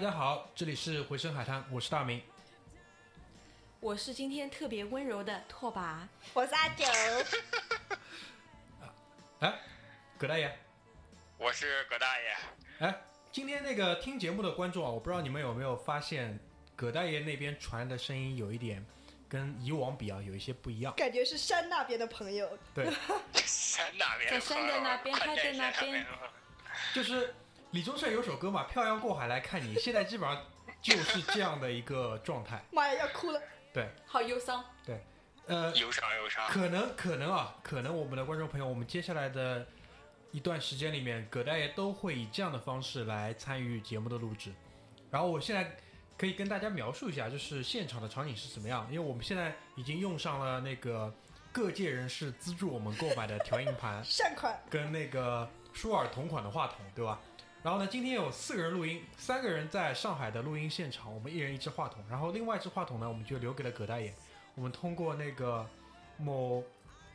大家好，这里是回声海滩，我是大明。我是今天特别温柔的拓跋，我是阿九。哎，葛大爷，我是葛大爷。哎，今天那个听节目的观众啊，我不知道你们有没有发现，葛大爷那边传的声音有一点跟以往比啊，有一些不一样。感觉是山那边的朋友。对，山那边，在山的那边，他在那边。就是李宗盛有首歌嘛，《漂洋过海来看你》，现在基本上就是这样的一个状态。妈呀，要哭了。对，好忧伤。对，呃，忧伤忧伤。可能可能啊，可能我们的观众朋友，我们接下来的一段时间里面，葛大爷都会以这样的方式来参与节目的录制。然后我现在可以跟大家描述一下，就是现场的场景是怎么样，因为我们现在已经用上了那个各界人士资助我们购买的调音盘，善款，跟那个舒尔同款的话筒，对吧？然后呢，今天有四个人录音，三个人在上海的录音现场，我们一人一支话筒，然后另外一支话筒呢，我们就留给了葛大爷。我们通过那个某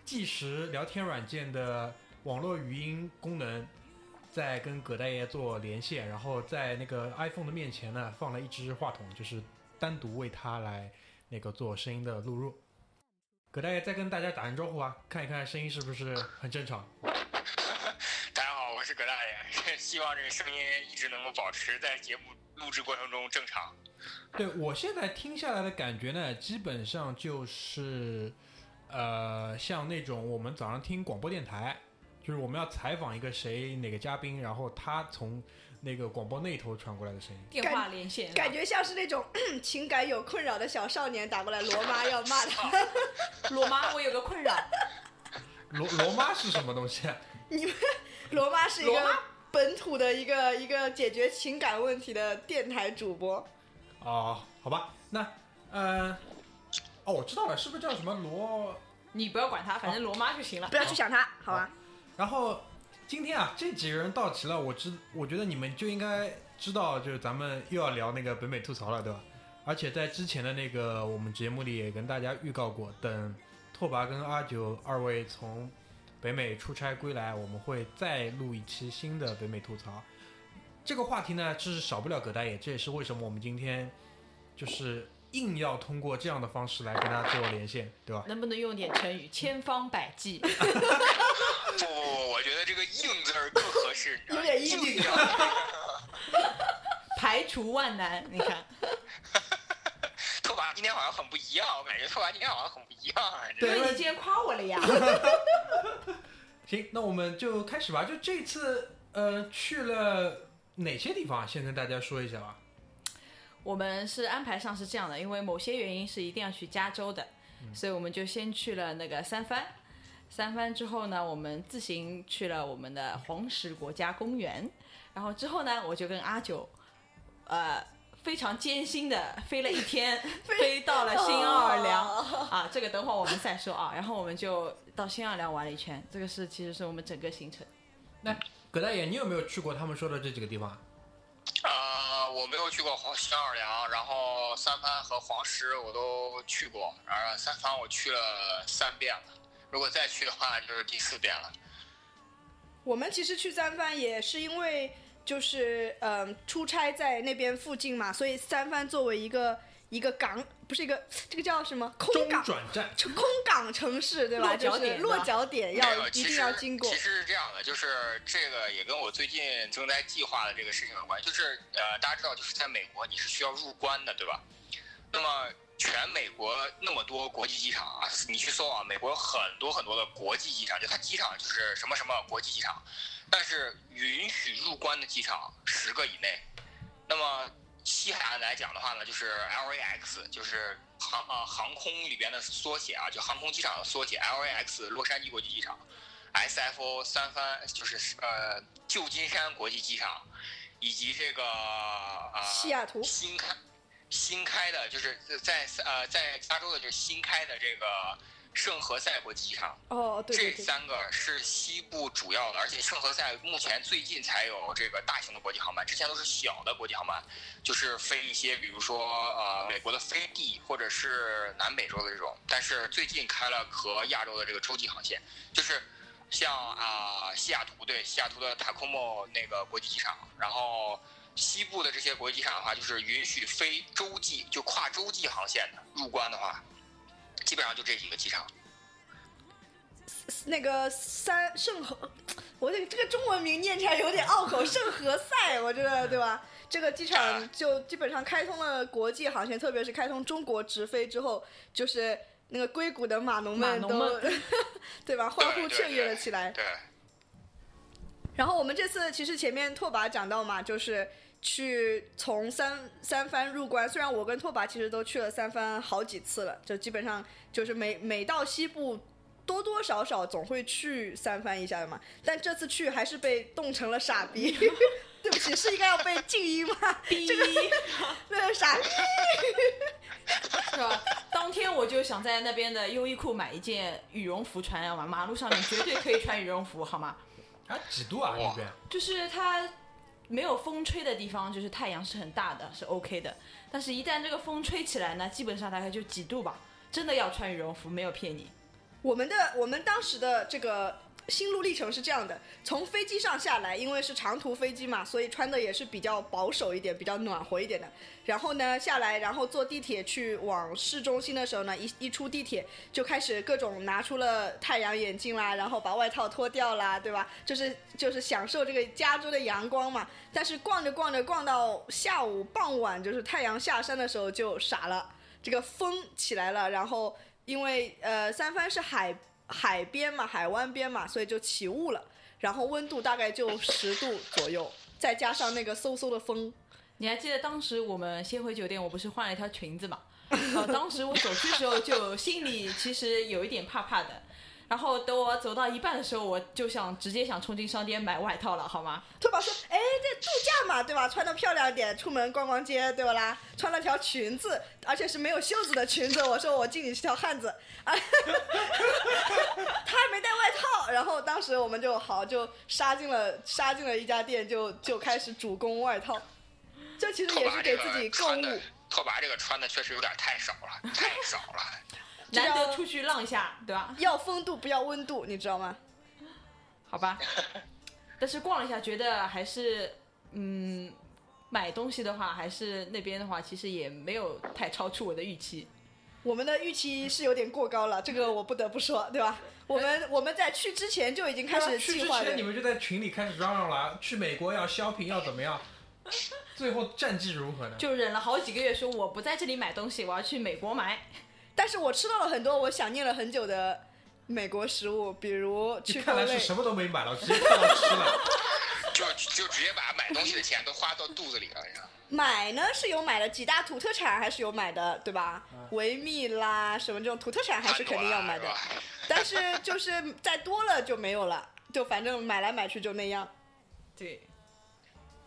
计时聊天软件的网络语音功能，在跟葛大爷做连线，然后在那个 iPhone 的面前呢，放了一支话筒，就是单独为他来那个做声音的录入。葛大爷再跟大家打声招呼啊，看一看声音是不是很正常。希望这个声音一直能够保持在节目录制过程中正常。对我现在听下来的感觉呢，基本上就是，呃，像那种我们早上听广播电台，就是我们要采访一个谁哪个嘉宾，然后他从那个广播那头传过来的声音。电话连线，感觉像是那种 情感有困扰的小少年打过来，罗妈要骂他。罗妈，我有个困扰。罗罗妈是什么东西？你们罗妈是一罗妈个本土的一个一个解决情感问题的电台主播。哦，好吧，那呃，哦，我知道了，是不是叫什么罗？你不要管他，反正罗妈就行了。不要去想他，好吧？然后今天啊，这几个人到齐了，我知，我觉得你们就应该知道，就是咱们又要聊那个北美吐槽了，对吧？而且在之前的那个我们节目里也跟大家预告过，等拓跋跟阿九二位从北美出差归来，我们会再录一期新的北美吐槽。这个话题呢，是少不了葛大爷，这也是为什么我们今天就是硬要通过这样的方式来跟他做连线，对吧？能不能用点成语？千方百计。不不不，我觉得这个“硬”字儿更合适，有点硬。排除万难，你看，今天好像很不一样，我感觉拓跋今天好像很不一样啊。对因为你今天夸我了呀。行，那我们就开始吧。就这次，呃，去了哪些地方？先跟大家说一下吧。我们是安排上是这样的，因为某些原因是一定要去加州的，所以我们就先去了那个三藩。三藩之后呢，我们自行去了我们的黄石国家公园，然后之后呢，我就跟阿九，呃，非常艰辛的飞了一天，飞到了新奥尔良、啊，这个等会儿我们再说啊。然后我们就到新奥尔良玩了一圈，这个是其实是我们整个行程。那葛大爷，你有没有去过他们说的这几个地方？呃，我没有去过黄新奥尔良，然后三藩和黄石我都去过，然后三藩我去了三遍了，如果再去的话就是第四遍了。我们其实去三藩也是因为就是嗯、出差在那边附近嘛，所以三藩作为一个一个港，不是一个这个叫什么空中港。转站。空港城市对吧？落脚就是点落脚点要一定要经过其。实是这样的，就是这个也跟我最近正在计划的这个事情有关。就是呃，大家知道，就是在美国你是需要入关的，对吧？那么全美国那么多国际机场啊，你去搜啊，美国有很多很多的国际机场，就它机场就是什么什么国际机场，但是允许入关的机场十个以内。那么西海岸来讲的话呢，就是 LAX，就是航啊航空里边的缩写啊，就航空机场的缩写 LAX 洛杉矶国际机场，SFO 三藩就是呃旧金山国际机场，以及这个呃西雅图新开新开的，就是在呃在加州的就是新开的这个圣何塞国际机场。哦，对对这，三个是西部主要的，而且圣何塞目前最近才有这个大型的国际航班，之前都是小的国际航班，就是飞一些比如说呃美国的飞地或者是南美洲的这种，但是最近开了和亚洲的这个洲际航线，就是像啊、西雅图对西雅图的塔科莫那个国际机场，然后西部的这些国际机场的话，就是允许非洲际就跨洲际航线的入关的话，基本上就这几个机场。那个三圣何，我这个这个中文名念起来有点拗口，圣何塞，我觉得对吧？这个机场就基本上开通了国际航线，特别是开通中国直飞之后，就是那个硅谷的码农们都们 对吧，欢呼雀跃了起来。对，然后我们这次其实前面拓跋讲到嘛，就是去从三三番入关。虽然我跟拓跋其实都去了三番好几次了，就基本上就是每每到西部多多少少总会去三番一下的嘛。但这次去还是被冻成了傻逼。对不起，是应该要被静音吗？逼，那个傻逼。是吧？当天我就想在那边的优衣库买一件羽绒服穿，要吗？马路上面绝对可以穿羽绒服，好吗？啊，几度啊？哇那边就是它没有风吹的地方，就是太阳是很大的，是 OK 的。但是，一旦这个风吹起来呢，基本上大概就几度吧，真的要穿羽绒服，没有骗你。我们的我们当时的这个心路历程是这样的：从飞机上下来，因为是长途飞机嘛，所以穿的也是比较保守一点、比较暖和一点的。然后呢，下来，然后坐地铁去往市中心的时候呢，一一出地铁就开始各种拿出了太阳眼镜啦，然后把外套脱掉啦，对吧？就是就是享受这个加州的阳光嘛。但是逛着逛着逛到下午傍晚，就是太阳下山的时候就傻了，这个风起来了，然后因为呃三藩是海海边嘛，海湾边嘛，所以就起雾了，然后温度大概就十度左右，再加上那个嗖嗖的风，你还记得当时我们先回酒店，我不是换了一条裙子嘛？呃，当时我走去的时候就心里其实有一点怕怕的。然后等我走到一半的时候，我就想直接想冲进商店买外套了，好吗？拓跋说：“哎，这度假嘛，对吧？穿的漂亮点，出门逛逛街，对吧啦？穿了条裙子，而且是没有袖子的裙子。我说我敬你是条汉子，啊，他还没带外套。然后当时我们就好就杀进了杀进了一家店，就就开始主攻外套。这其实也是给自己购物拓跋这个穿的确实有点太少了，太少了。难得出去浪一下，对吧？要风度不要温度，你知道吗？好吧。但是逛了一下，觉得还是，嗯，买东西的话，还是那边的话，其实也没有太超出我的预期。我们的预期是有点过高了，这个我不得不说，对吧？我们我们在去之前就已经开始去计划去之前你。们就在群里开始嚷嚷了，去美国要 shopping 要怎么样？最后战绩如何呢？就忍了好几个月，说我不在这里买东西，我要去美国买。但是我吃到了很多我想念了很久的美国食物，比如你去。看来是什么都没买了，直接看到吃了。就 就直接把买东西的钱都花到肚子里了，你知道买呢是有买的，几大土特产还是有买的，对吧？维密啦，什么这种土特产还是肯定要买的？但是就是再多了就没有了，就反正买来买去就那样。对，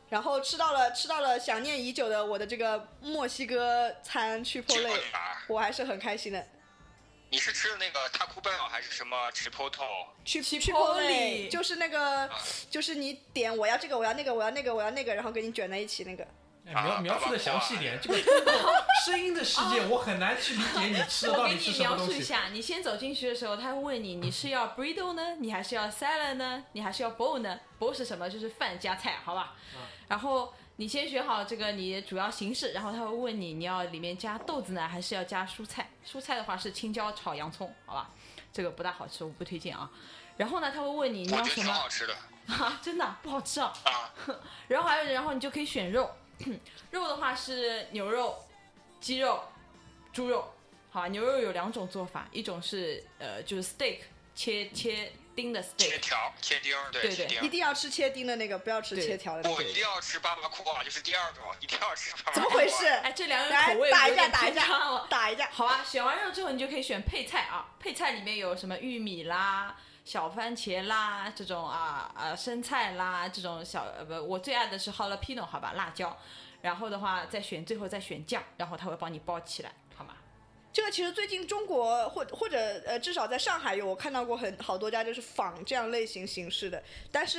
然后吃到了吃到了想念已久的我的这个墨西哥餐去破类，啊我还是很开心的。你是吃的那个 Taco Bell 还是什么 Chipotle？去 Chipotle 去破类就是那个，就是你点我要这个我要那个我要那个我要那个，然后给你卷在一起那个。哎描描述的详细点，这个 声音的世界，我很难去理解你吃的到底是给你描什么东西。述一下，你先走进去的时候，他会问你，你是要 burrito 呢，你还是要 salad 呢，你还是要 bowl 呢？bowl 是什么？就是饭加菜，好吧？然后你先选好这个你主要形式，然后他会问你，你要里面加豆子呢，还是要加蔬菜？蔬菜的话是青椒炒洋葱，好吧？这个不大好吃，我不推荐啊。然后呢，他会问你你我觉得挺要什么好吃的啊？真的不好吃啊？啊。然后还有，然后你就可以选肉，肉的话是牛肉、鸡肉、猪肉。好，牛肉有两种做法，一种是呃就是 steak 切切丁的 steak，切条、切丁儿，对，对对。一定要吃切丁的那个，不要吃切条的那个。我一定要吃巴巴库啊，就是第二种，一定要吃巴巴库。怎么回事？哎，这两个口味打一架，有点打一偏差架，。打一架。好啊，选完肉之后，你就可以选配菜啊。配菜里面有什么玉米啦、小番茄啦，这种啊啊生菜啦，这种小呃不，我最爱的是 jalapeno 好吧，辣椒。然后的话再选，最后再选酱，然后他会帮你包起来，好吗？这个其实最近中国或或者呃至少在上海有我看到过很好多家就是仿这样类型形式的，但是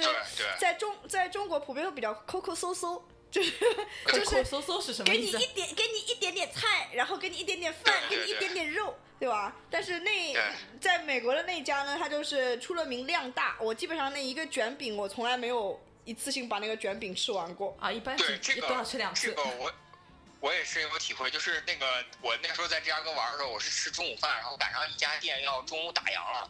在中在中国普遍都比较抠抠搜搜，就是就是嗖嗖是什么意思？给你一点给你一点点菜，然后给你一点点饭，给你一点点肉，对吧？但是那在美国的那家呢，它就是出了名量大，我基本上那一个卷饼我从来没有一次性把那个卷饼吃完过。啊，一般是这个只都要吃两次这个。我我也深有体会，就是那个我那时候在芝加哥玩的时候，我是吃中午饭，然后赶上一家店要中午打烊了。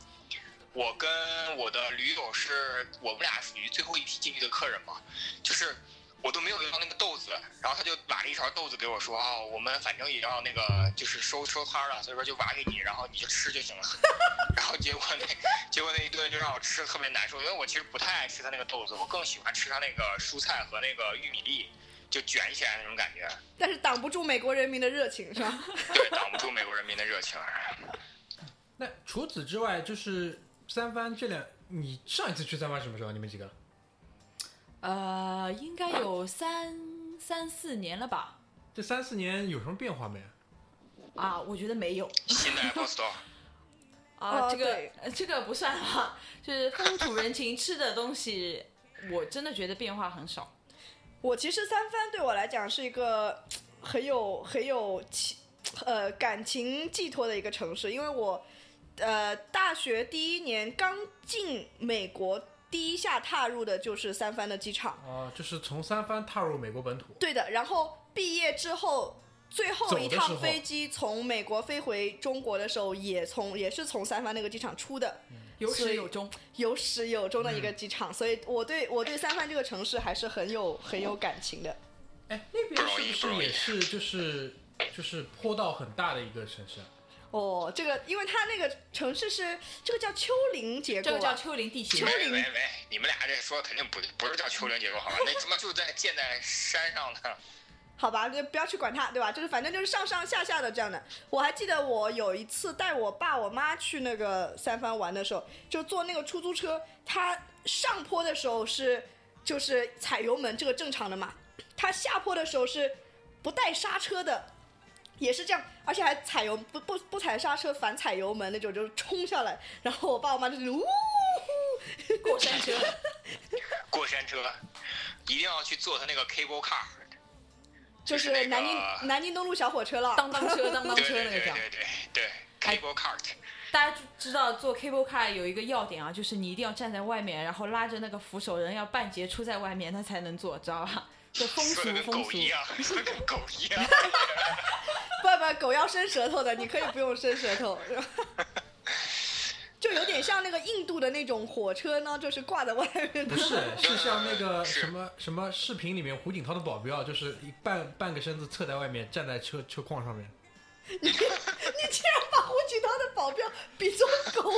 我跟我的驴友是我们俩属于最后一批进去的客人嘛，就是我都没有要那个豆子，然后他就挖了一勺豆子给我说啊、我们反正也要那个就是收收摊了，所以说就挖给你，然后你就吃就行了。然后结果那结果那一顿就让我吃的特别难受，因为我其实不太爱吃他那个豆子，我更喜欢吃他那个蔬菜和那个玉米粒，就卷起来那种感觉。但是挡不住美国人民的热情，是吧？对，挡不住美国人民的热情。那除此之外，就是三番这两，你上一次去三番什么时候？你们几个？呃，应该有三三四年了吧？这三四年有什么变化没？啊，我觉得没有新的 Apple Store，啊，哦这个这个不算哈，就是风土人情，吃的东西，我真的觉得变化很少。我其实三藩对我来讲是一个很有很有情呃感情寄托的一个城市，因为我呃大学第一年刚进美国，第一下踏入的就是三藩的机场。哦、就是从三藩踏入美国本土。对的，然后毕业之后，最后一趟飞机从美国飞回中国的时候，也从也是从三藩那个机场出的，有始有终，有始有终的一个机场，所以我对我对三藩这个城市还是很有很有感情的。哎，那边是不是也是就是就是坡道很大的一个城市啊？哦，这个因为它那个城市是这个叫丘陵结构、啊，这个叫丘陵地形丘。陵喂喂喂，你们俩这说的肯定不，不是叫丘陵结构好吧？那他妈就在建在山上的。好吧，就不要去管它，对吧？就是反正就是上上下下的这样的。我还记得我有一次带我爸我妈去那个三藩玩的时候，就坐那个出租车，它上坡的时候是就是踩油门，这个正常的嘛。它下坡的时候是不带刹车的，也是这样，而且还踩油不不不踩刹车，反踩油门那种，就是冲下来。然后我爸我妈就是呜呼，过山车，过山车，一定要去坐他那个 cable car，就是南京、南京东路小火车了。当当车，当当车那个叫。对对对对，cable car 大家知道坐 cable car 有一个要点啊，就是你一定要站在外面，然后拉着那个扶手人要半截出在外面，他才能坐，知道吧？这风俗风俗。狗一样，跟狗一样。不不，狗要伸舌头的，你可以不用伸舌头。就有点像那个印度的那种火车呢，就是挂在外面的。不是，是像那个什么什么视频里面胡锦涛的保镖，就是一半半个身子侧在外面，站在车车框上面。你竟然把胡锦涛的保镖比作狗？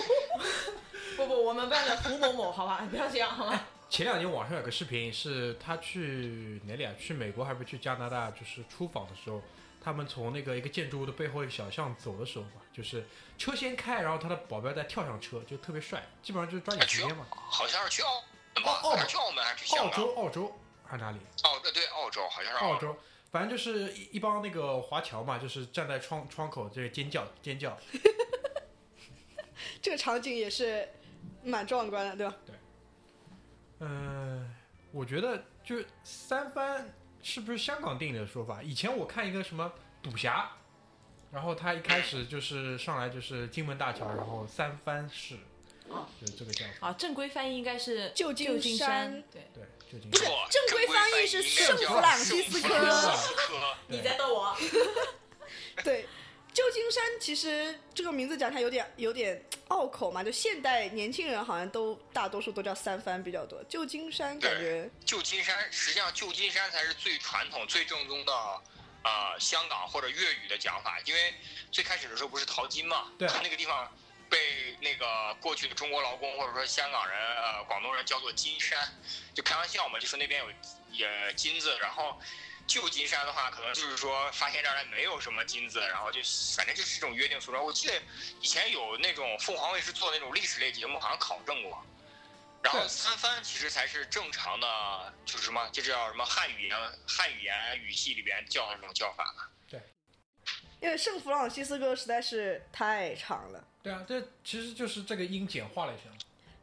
不不，我们班的胡某某，好吧，不要这样好吗？前两年网上有个视频，是他去哪里啊？去美国还是去加拿大？就是出访的时候，他们从那个一个建筑物的背后一个小巷走的时候吧，就是车先开，然后他的保镖再跳上车，就特别帅，基本上就是抓紧时去间嘛。好像是去澳门吧？澳澳去澳门还是去？澳洲，澳洲还是哪里？澳对对，澳洲好像是洲。澳洲，反正就是一一帮那个华侨嘛，就是站在窗窗口这个尖叫尖叫。这个场景也是蛮壮观的，对吧？对嗯、我觉得就是三番是不是香港电影的说法？以前我看一个什么赌侠，然后他一开始就是上来就是金门大桥，然后三藩市，哦就是这个叫法。啊，正规翻译应该是旧金旧金山对，对，旧金不是正规翻译是圣弗朗西斯科 你在逗我？对，旧金山其实这个名字讲起来有点有点拗口嘛，就现代年轻人好像都大多数都叫三番比较多，旧金山感觉旧金山，实际上旧金山才是最传统、最正宗的，呃，香港或者粤语的讲法。因为最开始的时候不是淘金嘛，对他那个地方被那个过去的中国劳工或者说香港人、呃广东人叫做金山，就开玩笑嘛，就说那边有也金子，然后。旧金山的话，可能就是说发现这儿没有什么金子，然后就反正就是这种约定俗成。我记得以前有那种凤凰卫视做的那种历史类节目，好像考证过。然后三番其实才是正常的，就是什么，这叫什么汉语言汉语言语系里边叫的那种叫法嘛。因为圣弗朗西斯哥实在是太长了。对啊，这其实就是这个音简化了一下。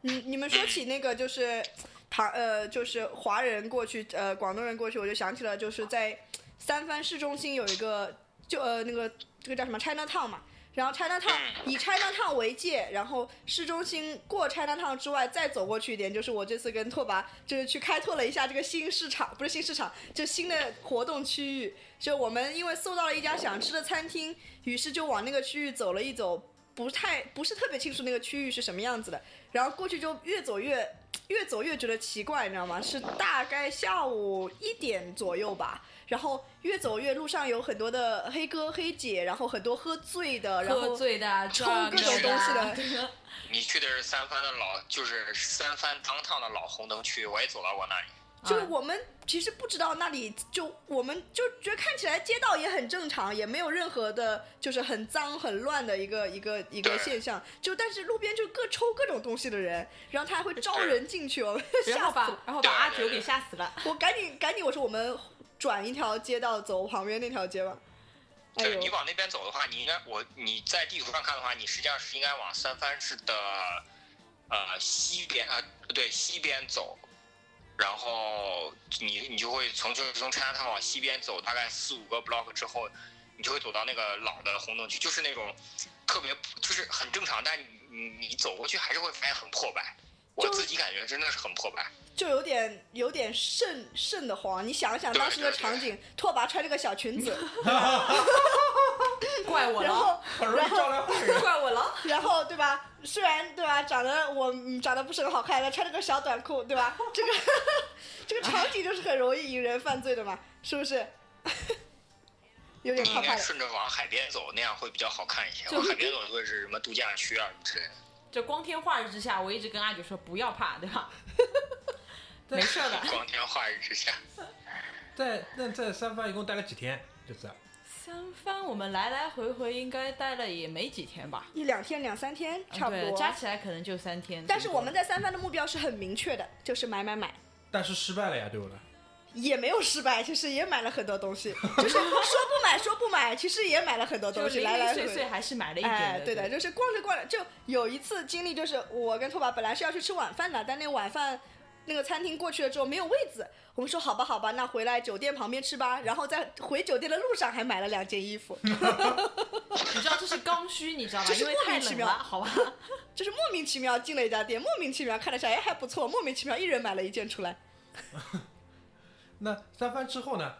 你，你们说起那个就是唐呃，就是华人过去呃广东人过去，我就想起了就是在三藩市中心有一个就呃那个这个叫什么 China Town 嘛，然后 China Town 以 China Town 为界，然后市中心过 China Town 之外再走过去一点，就是我这次跟拓跋就是去开拓了一下这个新市场，不是新市场，就新的活动区域。就我们因为搜到了一家想吃的餐厅，于是就往那个区域走了一走，不太不是特别清楚那个区域是什么样子的，然后过去就越走越越走越觉得奇怪，你知道吗？是大概下午一点左右吧。然后越走越路上有很多的黑哥黑姐，然后很多喝醉的，然后喝后醉的、抽各种东西的的你去的是三藩的老，就是三藩当趟的老红灯区，我也走到过那里。就我们其实不知道那里，就我们就觉得看起来街道也很正常，也没有任何的，就是很脏很乱的一个一个一个现象。就但是路边就各抽各种东西的人，然后他还会招人进去，我们 然后把吓死了。然后把阿九给吓死了。我赶紧赶紧，我说我们转一条街道走旁边那条街吧。对你，往那边走的话，你应该我你在地图上看的话，你实际上是应该往三藩市的呃西边啊、对西边走，然后你你就会从就是从 China Town 往西边走，大概四五个 block 之后，你就会走到那个老的红灯区，就是那种特别就是很正常，但你你你走过去还是会发现很破败。我就自己感觉真的是很破败。就有点有点瘆瘆得慌。你想一想当时的场景，拓跋穿着个小裙子 怪我了，然后很容易招来坏人。怪我了。然后对吧？虽然对吧，长得我嗯长得不是很好看，但穿着个小短裤，对吧？这个这个场景就是很容易引人犯罪的嘛，是不是？有点你应该怕怕。顺着往海边走，那样会比较好看一些。往海边走会是什么度假区啊什么之类的。这光天化日之下，我一直跟阿九说不要怕，对吧？没事的。光天化日之下，在那在三藩一共待了几天？这次三番我们来来回回应该待了也没几天吧，一两天、两三天差不对，多。加起来可能就三天。但是我们在三番的目标是很明确的，就是买买买。但是失败了呀，对不对？也没有失败，其实也买了很多东西，就是说不买说不买，其实也买了很多东西，零零来来回回。碎碎还是买了一点哎，对的，就是逛着逛着，就有一次经历，就是我跟拓跋本来是要去吃晚饭的，但那个晚饭那个餐厅过去了之后没有位子，我们说好吧好吧，那回来酒店旁边吃吧。然后在回酒店的路上还买了两件衣服，你知道这是刚需，你知道吧？这是因为莫名其妙太冷了，好吧？就是莫名其妙进了一家店，莫名其妙看了下，哎还不错，莫名其妙一人买了一件出来。那三番之后呢？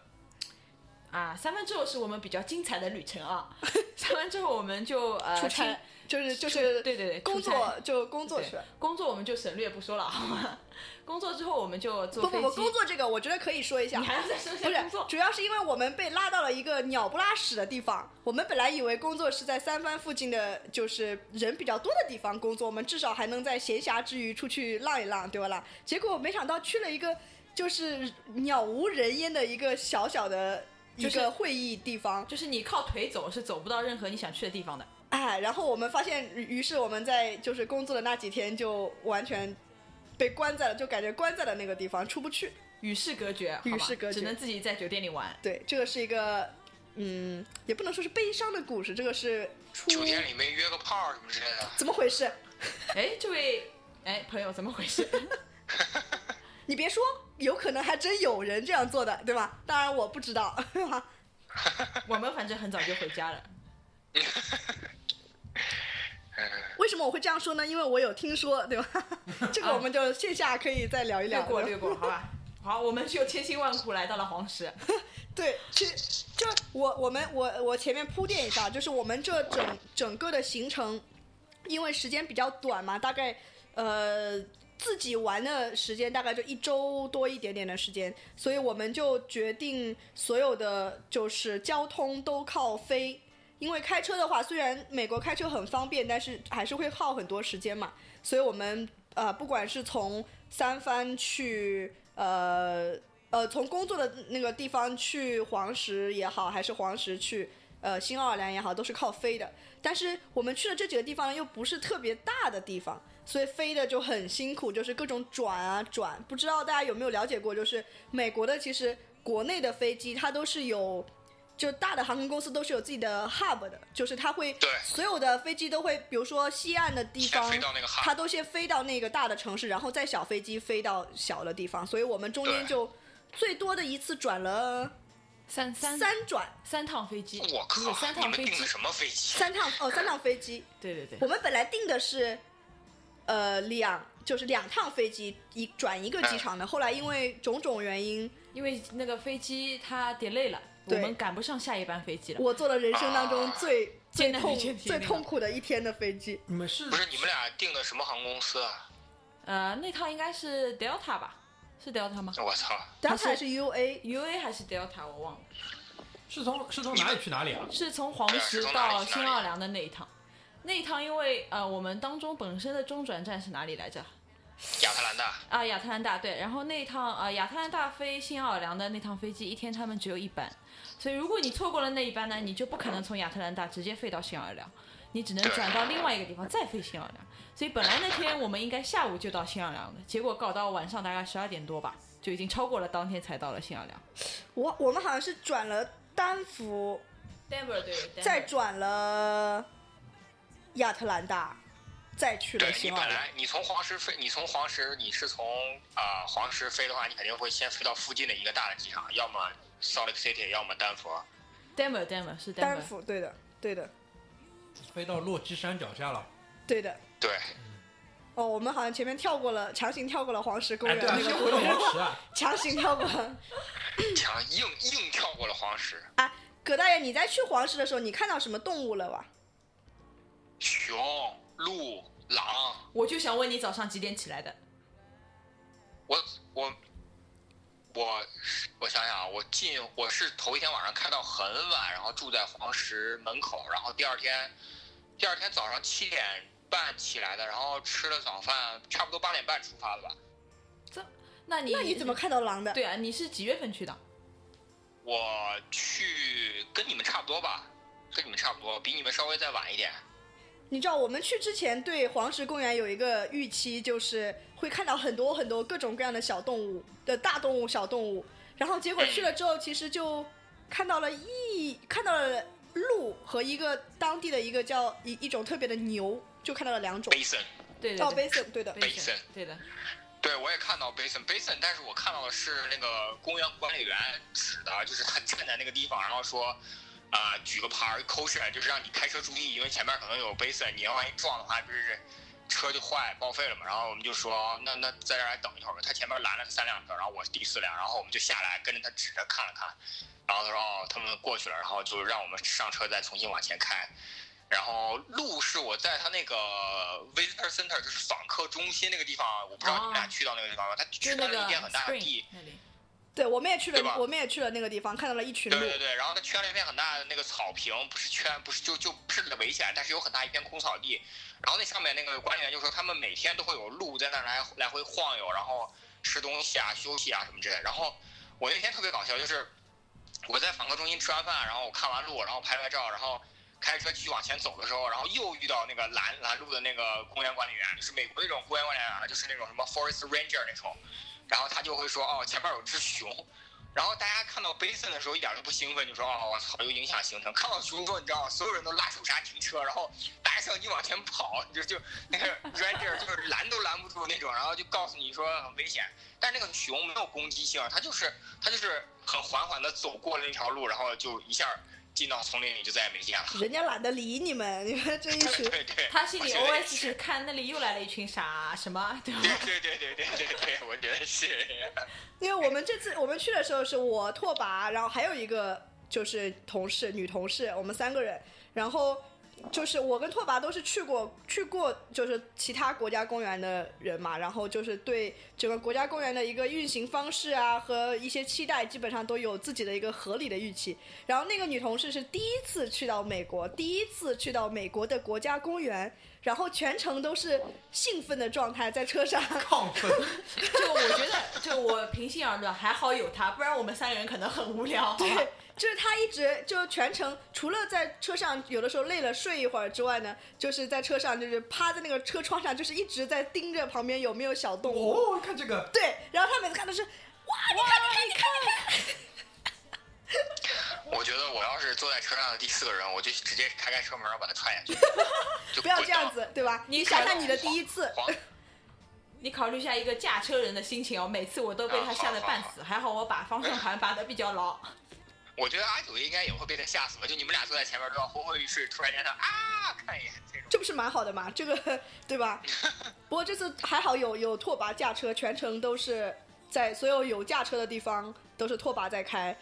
啊，三番之后是我们比较精彩的旅程啊。三番之后我们就呃出差亲就是就是对对对，工作就工作对去了。工作我们就省略不说了，好吗？工作之后我们就坐飞机。不不不，工作这个我觉得可以说一下不是下工作，？主要是因为我们被拉到了一个鸟不拉屎的地方。我们本来以为工作是在三藩附近的，就是人比较多的地方工作，我们至少还能在闲暇之余出去浪一浪，对吧啦？结果没想到去了一个就是鸟无人烟的一个小小的一就是个会议地方，就是你靠腿走是走不到任何你想去的地方的。哎，然后我们发现，于是我们在就是工作的那几天就完全被关在了，就感觉关在了那个地方，出不去。与世隔绝，好吧与世隔绝只能自己在酒店里玩。对，这个是一个，嗯，也不能说是悲伤的故事，这个是出酒店里面约个炮什么之类的。怎么回事？哎，这位哎朋友怎么回事？你别说，有可能还真有人这样做的，对吧？当然我不知道，我们反正很早就回家了。为什么我会这样说呢？因为我有听说，对吧？这个我们就线下可以再聊一聊。略过略过，好吧。好，我们就千辛万苦来到了黄石。对，其实就我我们我我前面铺垫一下，就是我们这整整个的行程，因为时间比较短嘛，大概呃自己玩的时间大概就一周多一点点的时间，所以我们就决定所有的就是交通都靠飞。因为开车的话，虽然美国开车很方便，但是还是会耗很多时间嘛，所以我们呃，不管是从三藩去呃呃从工作的那个地方去黄石也好，还是黄石去呃新奥尔良也好，都是靠飞的。但是我们去的这几个地方又不是特别大的地方，所以飞的就很辛苦，就是各种转啊转。不知道大家有没有了解过，就是美国的其实国内的飞机它都是有。就大的航空公司都是有自己的 hub 的，就是它会对。所有的飞机都会，比如说西岸的地方，飞到那个哈它都先飞到那个大的城市，然后再小飞机飞到小的地方，所以我们中间就最多的一次转了三三三转。三趟飞机，我靠，三趟飞机。你们订的，什么飞机？三趟哦 三趟飞机，对对对。我，们本来定的是呃两就是两趟飞机一转一个机场的，后来因为种种原因，因为那个飞机它 delay 了，我们赶不上下一班飞机了。我坐了人生当中最、最痛最痛苦的一天的飞机。你们是不是你们俩订的什么航空公司啊？呃，那趟应该是 Delta 吧？是 Delta 吗我操！当时还是 UA，？UA 还是 Delta 我忘了，是从是从哪里去哪里啊？是从黄石到新奥良的那一趟。那一趟因为呃，我们当中本身的中转站是哪里来着？亚特兰大，啊，亚特兰大对，然后那一趟啊、呃亚特兰大飞新奥尔良的那趟飞机，一天他们只有一班，所以如果你错过了那一班呢，你就不可能从亚特兰大直接飞到新奥尔良，你只能转到另外一个地方再飞新奥尔良。所以本来那天我们应该下午就到新奥尔良的，结果搞到晚上大概十二点多吧，就已经超过了当天才到了新奥尔良。我我们好像是转了丹佛，Denver 对，再转了亚特兰大，再去了对你新奥尔良。本来你从黄石飞，你从黄石你是从啊、黄石飞的话，你肯定会先飞到附近的一个大的机场，要么 Salt Lake City，要么丹佛。Denver Denver 是丹佛，对的，对的，飞到落基山脚下了。对的。对，哦，我们好像前面跳过了，强行跳过了黄石公哎，园那个。强行跳过了。强硬硬跳过了黄石。啊，葛大爷，你在去黄石的时候，你看到什么动物了吧？熊、鹿、狼，我就想问你早上几点起来的？我我我我想想啊，我进我是头一天晚上开到很晚，然后住在黄石门口，然后第二天第二天早上七点半起来的，然后吃了早饭，差不多八点半出发的吧。这那你那你怎么？看到狼的？对啊，你是几月份去的？我去跟你们差不多吧，跟你们差不多，比你们稍微再晚一点。你知道我们去之前对黄石公园有一个预期，就是会看到很多很多各种各样的小动物的大动物、小动物，然后结果去了之后，其实就看到了一看到了鹿和一个当地的一个叫一一种特别的牛，就看到了两种。对对对，basin，对的，Basin 对的。对我也看到 Basin Basin，但是我看到的是那个公园管理员指的，就是他站在那个地方，然后说。啊、举个牌儿 caution，就是让你开车注意，因为前面可能有 basin，你要万一撞的话，不是车就坏报废了嘛。然后我们就说，那那在这儿还等一会儿吧。他前面拦了三辆车，然后我是第四辆，然后我们就下来跟着他指着看了看，然后他说哦，他们过去了，然后就让我们上车再重新往前开。然后路是我在他那个 visitor center，就是访客中心那个地方，我不知道你们俩哦去到那个地方吗？他就那个去到了一片很大的地，那里，对，我们也去了，我们也去了那个地方，看到了一群鹿对。对对，然后他圈了一片很大的那个草坪，不是圈，不是就就不是给它围起来，但是有很大一片空草地。然后那上面那个管理员就说，他们每天都会有鹿在那来来回晃悠，然后吃东西啊、休息啊什么之类。然后我那天特别搞笑，就是我在访客中心吃完饭，然后我看完鹿，然后拍拍照，然后开车继续往前走的时候，然后又遇到那个拦拦路的那个公园管理员，就是美国那种公园管理员啊，就是那种什么 forest ranger 那种，然后他就会说，哦，前面有只熊。然后大家看到 Basin 的时候一点都不兴奋，就说哦我操，又影响行程。看到熊之后，你知道吗？所有人都拉手刹停车，然后打着相机往前跑，就就那个 Ranger 就是拦都拦不住那种，然后就告诉你说很危险。但是那个熊没有攻击性，它就是它就是很缓缓的走过了那条路，然后就一下进到丛林里，就再也没见了。人家懒得理你们，你们这一群。对对，他心里 OS 是看那里又来了一群傻什么，对吧？对对对对对对对，我觉得是。因为我们这次我们去的时候是我拓跋，然后还有一个就是同事女同事，我们三个人，然后就是我跟拓跋都是去过去过就是其他国家公园的人嘛，然后就是对整个国家公园的一个运行方式啊和一些期待，基本上都有自己的一个合理的预期。然后那个女同事是第一次去到美国，第一次去到美国的国家公园，然后全程都是兴奋的状态，在车上。亢奋，就我觉得，就我平心而论，还好有他，不然我们三个人可能很无聊。对，就是他一直就全程除了在车上有的时候累了睡一会儿之外呢，就是在车上就是趴在那个车窗上，就是一直在盯着旁边有没有小动物。哦，看这个，对，然后他每次看都是哇，你看你看你看你看。我觉得我要是坐在车上的第四个人，我就直接开开车门，然后把他踹下去，就不要这样子，对吧？你想想你的第一次，你考虑一下一个驾车人的心情哦，每次我都被他吓得半死，还好我把方向盘拔得比较牢。我觉得阿九应该也会被他吓死吧？就你们俩坐在前面，都要昏昏欲睡，突然间他啊，看一眼这种。这不是蛮好的吗？这个对吧？不过这次还好有有拓跋驾车，全程都是在所有有驾车的地方都是拓跋在开。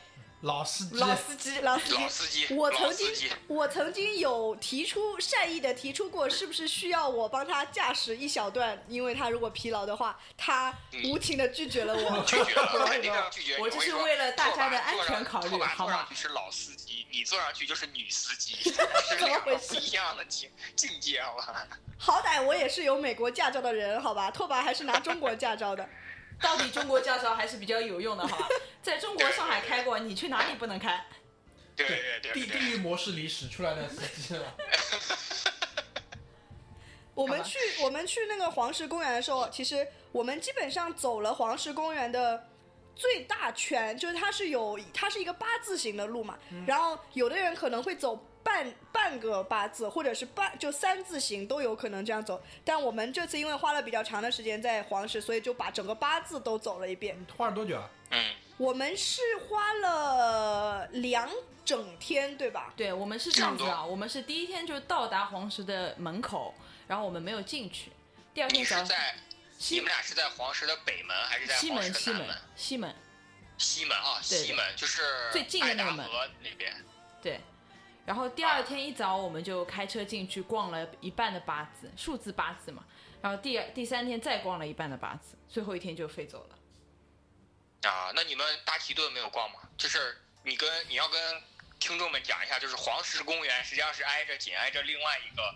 老司机，老司机，老司老司机，我曾经我曾经有提出善意的提出过，是不是需要我帮他驾驶一小段？因为他如果疲劳的话，他无情的拒绝了我。拒绝了，肯定要拒绝。我这是为了大家的安全考虑好吗坐上去是老司机，你坐上去就是女司机，是怎么两个回事不一样的境境界好吧。好歹我也是有美国驾照的人，好吧？拓跋还是拿中国驾照的。到底中国驾照还是比较有用的，好吧？在中国上海开过，你去哪里不能开？对对对地对地狱模式里使出来的司机了。我们去我们去那个黄石公园的时候，其实我们基本上走了黄石公园的最大圈，就是它是有它是一个八字形的路嘛，然后有的人可能会走半半个八字，或者是半就三字形都有可能这样走。但我们这次因为花了比较长的时间在黄石，所以就把整个八字都走了一遍。花了多久啊？嗯，我们是花了两整天，对吧？对我们是这样子啊，我们是第一天就到达黄石的门口，然后我们没有进去。第二天早上是在你们俩是在黄石的北门还是在西黄门西门石的南门？西门，西门啊，西门就是最近的那个门河那边。对。然后第二天一早我们就开车进去逛了一半的八字，数字八字嘛。然后第二第三天再逛了一半的八字，最后一天就飞走了。啊，那你们大提顿没有逛吗？就是你跟你要跟听众们讲一下，就是黄石公园实际上是挨着紧挨着另外一个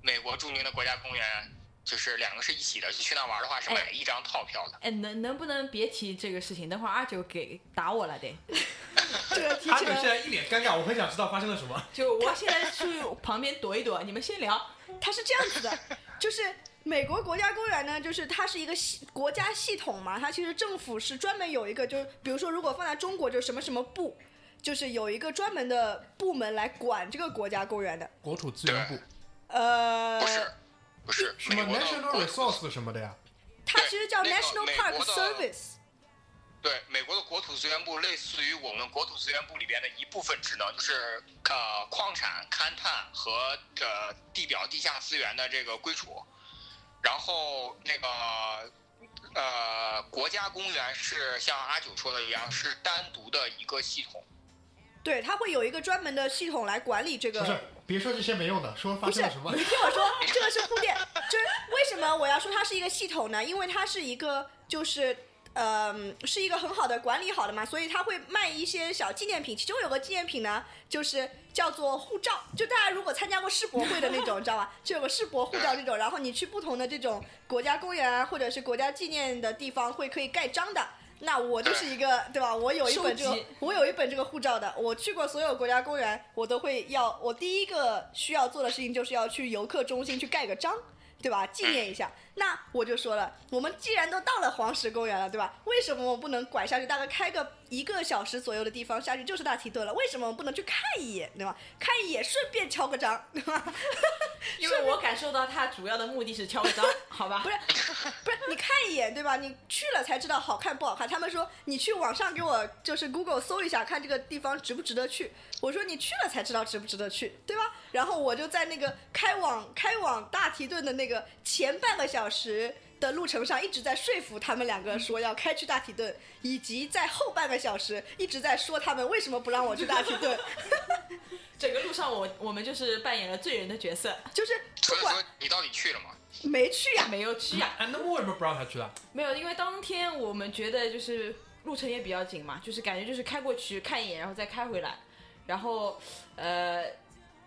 美国著名的国家公园，就是两个是一起的。去那玩的话是哎买一张套票的。哎，能能不能别提这个事情？等会儿阿九给打我了得。这个提起来，阿九现在一脸尴尬，我很想知道发生了什么。就我现在去旁边躲一躲，你们先聊。他是这样子的，就是美国国家公园呢，就是它是一个系国家系统嘛，它其实政府是专门有一个，就是比如说如果放在中国，就是什么什么部，就是有一个专门的部门来管这个国家公园的。国土资源部，呃不，是，不是什么美国的 National Resource 什么的呀？它其实叫 National Park Service。对，美国的国土资源部类似于我们国土资源部里边的一部分职能，就是呃矿产勘探和呃地表地下资源的这个归属。然后那个呃国家公园是像阿九说的一样，是单独的一个系统。对，它会有一个专门的系统来管理这个。不是，别说这些没用的，说发生了什么 你。听我说，这个是铺垫。就是为什么我要说它是一个系统呢？因为它是一个，就是。嗯，是一个很好的管理好的嘛，所以它会卖一些小纪念品，其中有个纪念品呢，就是叫做护照。就大家如果参加过世博会的那种，你知道吧？就有个世博护照这种，然后你去不同的这种国家公园啊，或者是国家纪念的地方，会可以盖章的。那我就是一个，对吧？我有一本这个，我有一本这个护照的。我去过所有国家公园，我都会要。我第一个需要做的事情就是要去游客中心去盖个章，对吧？纪念一下。那我就说了，我们既然都到了黄石公园了，对吧？为什么我不能拐下去，大概开个一个小时左右的地方下去就是大提顿了？为什么我们不能去看一眼，对吧？看一眼，顺便敲个章，对吧？因为我感受到他主要的目的是敲个章，好吧？不是，不是，你看一眼，对吧？你去了才知道好看不好看。他们说你去网上给我就是 Google 搜一下，看这个地方值不值得去。我说你去了才知道值不值得去，对吧？然后我就在那个开往开往大提顿的那个前半个小时的路程上，一直在说服他们两个说要开去大提顿，以及在后半个小时一直在说他们为什么不让我去大提顿，整个路上我我们就是扮演了罪人的角色，就是所以不管说你到底去了吗？没去呀、没有去呀、啊，那么为什么不让他去了？没有，因为当天我们觉得就是路程也比较紧嘛，就是感觉就是开过去看一眼，然后再开回来，然后呃，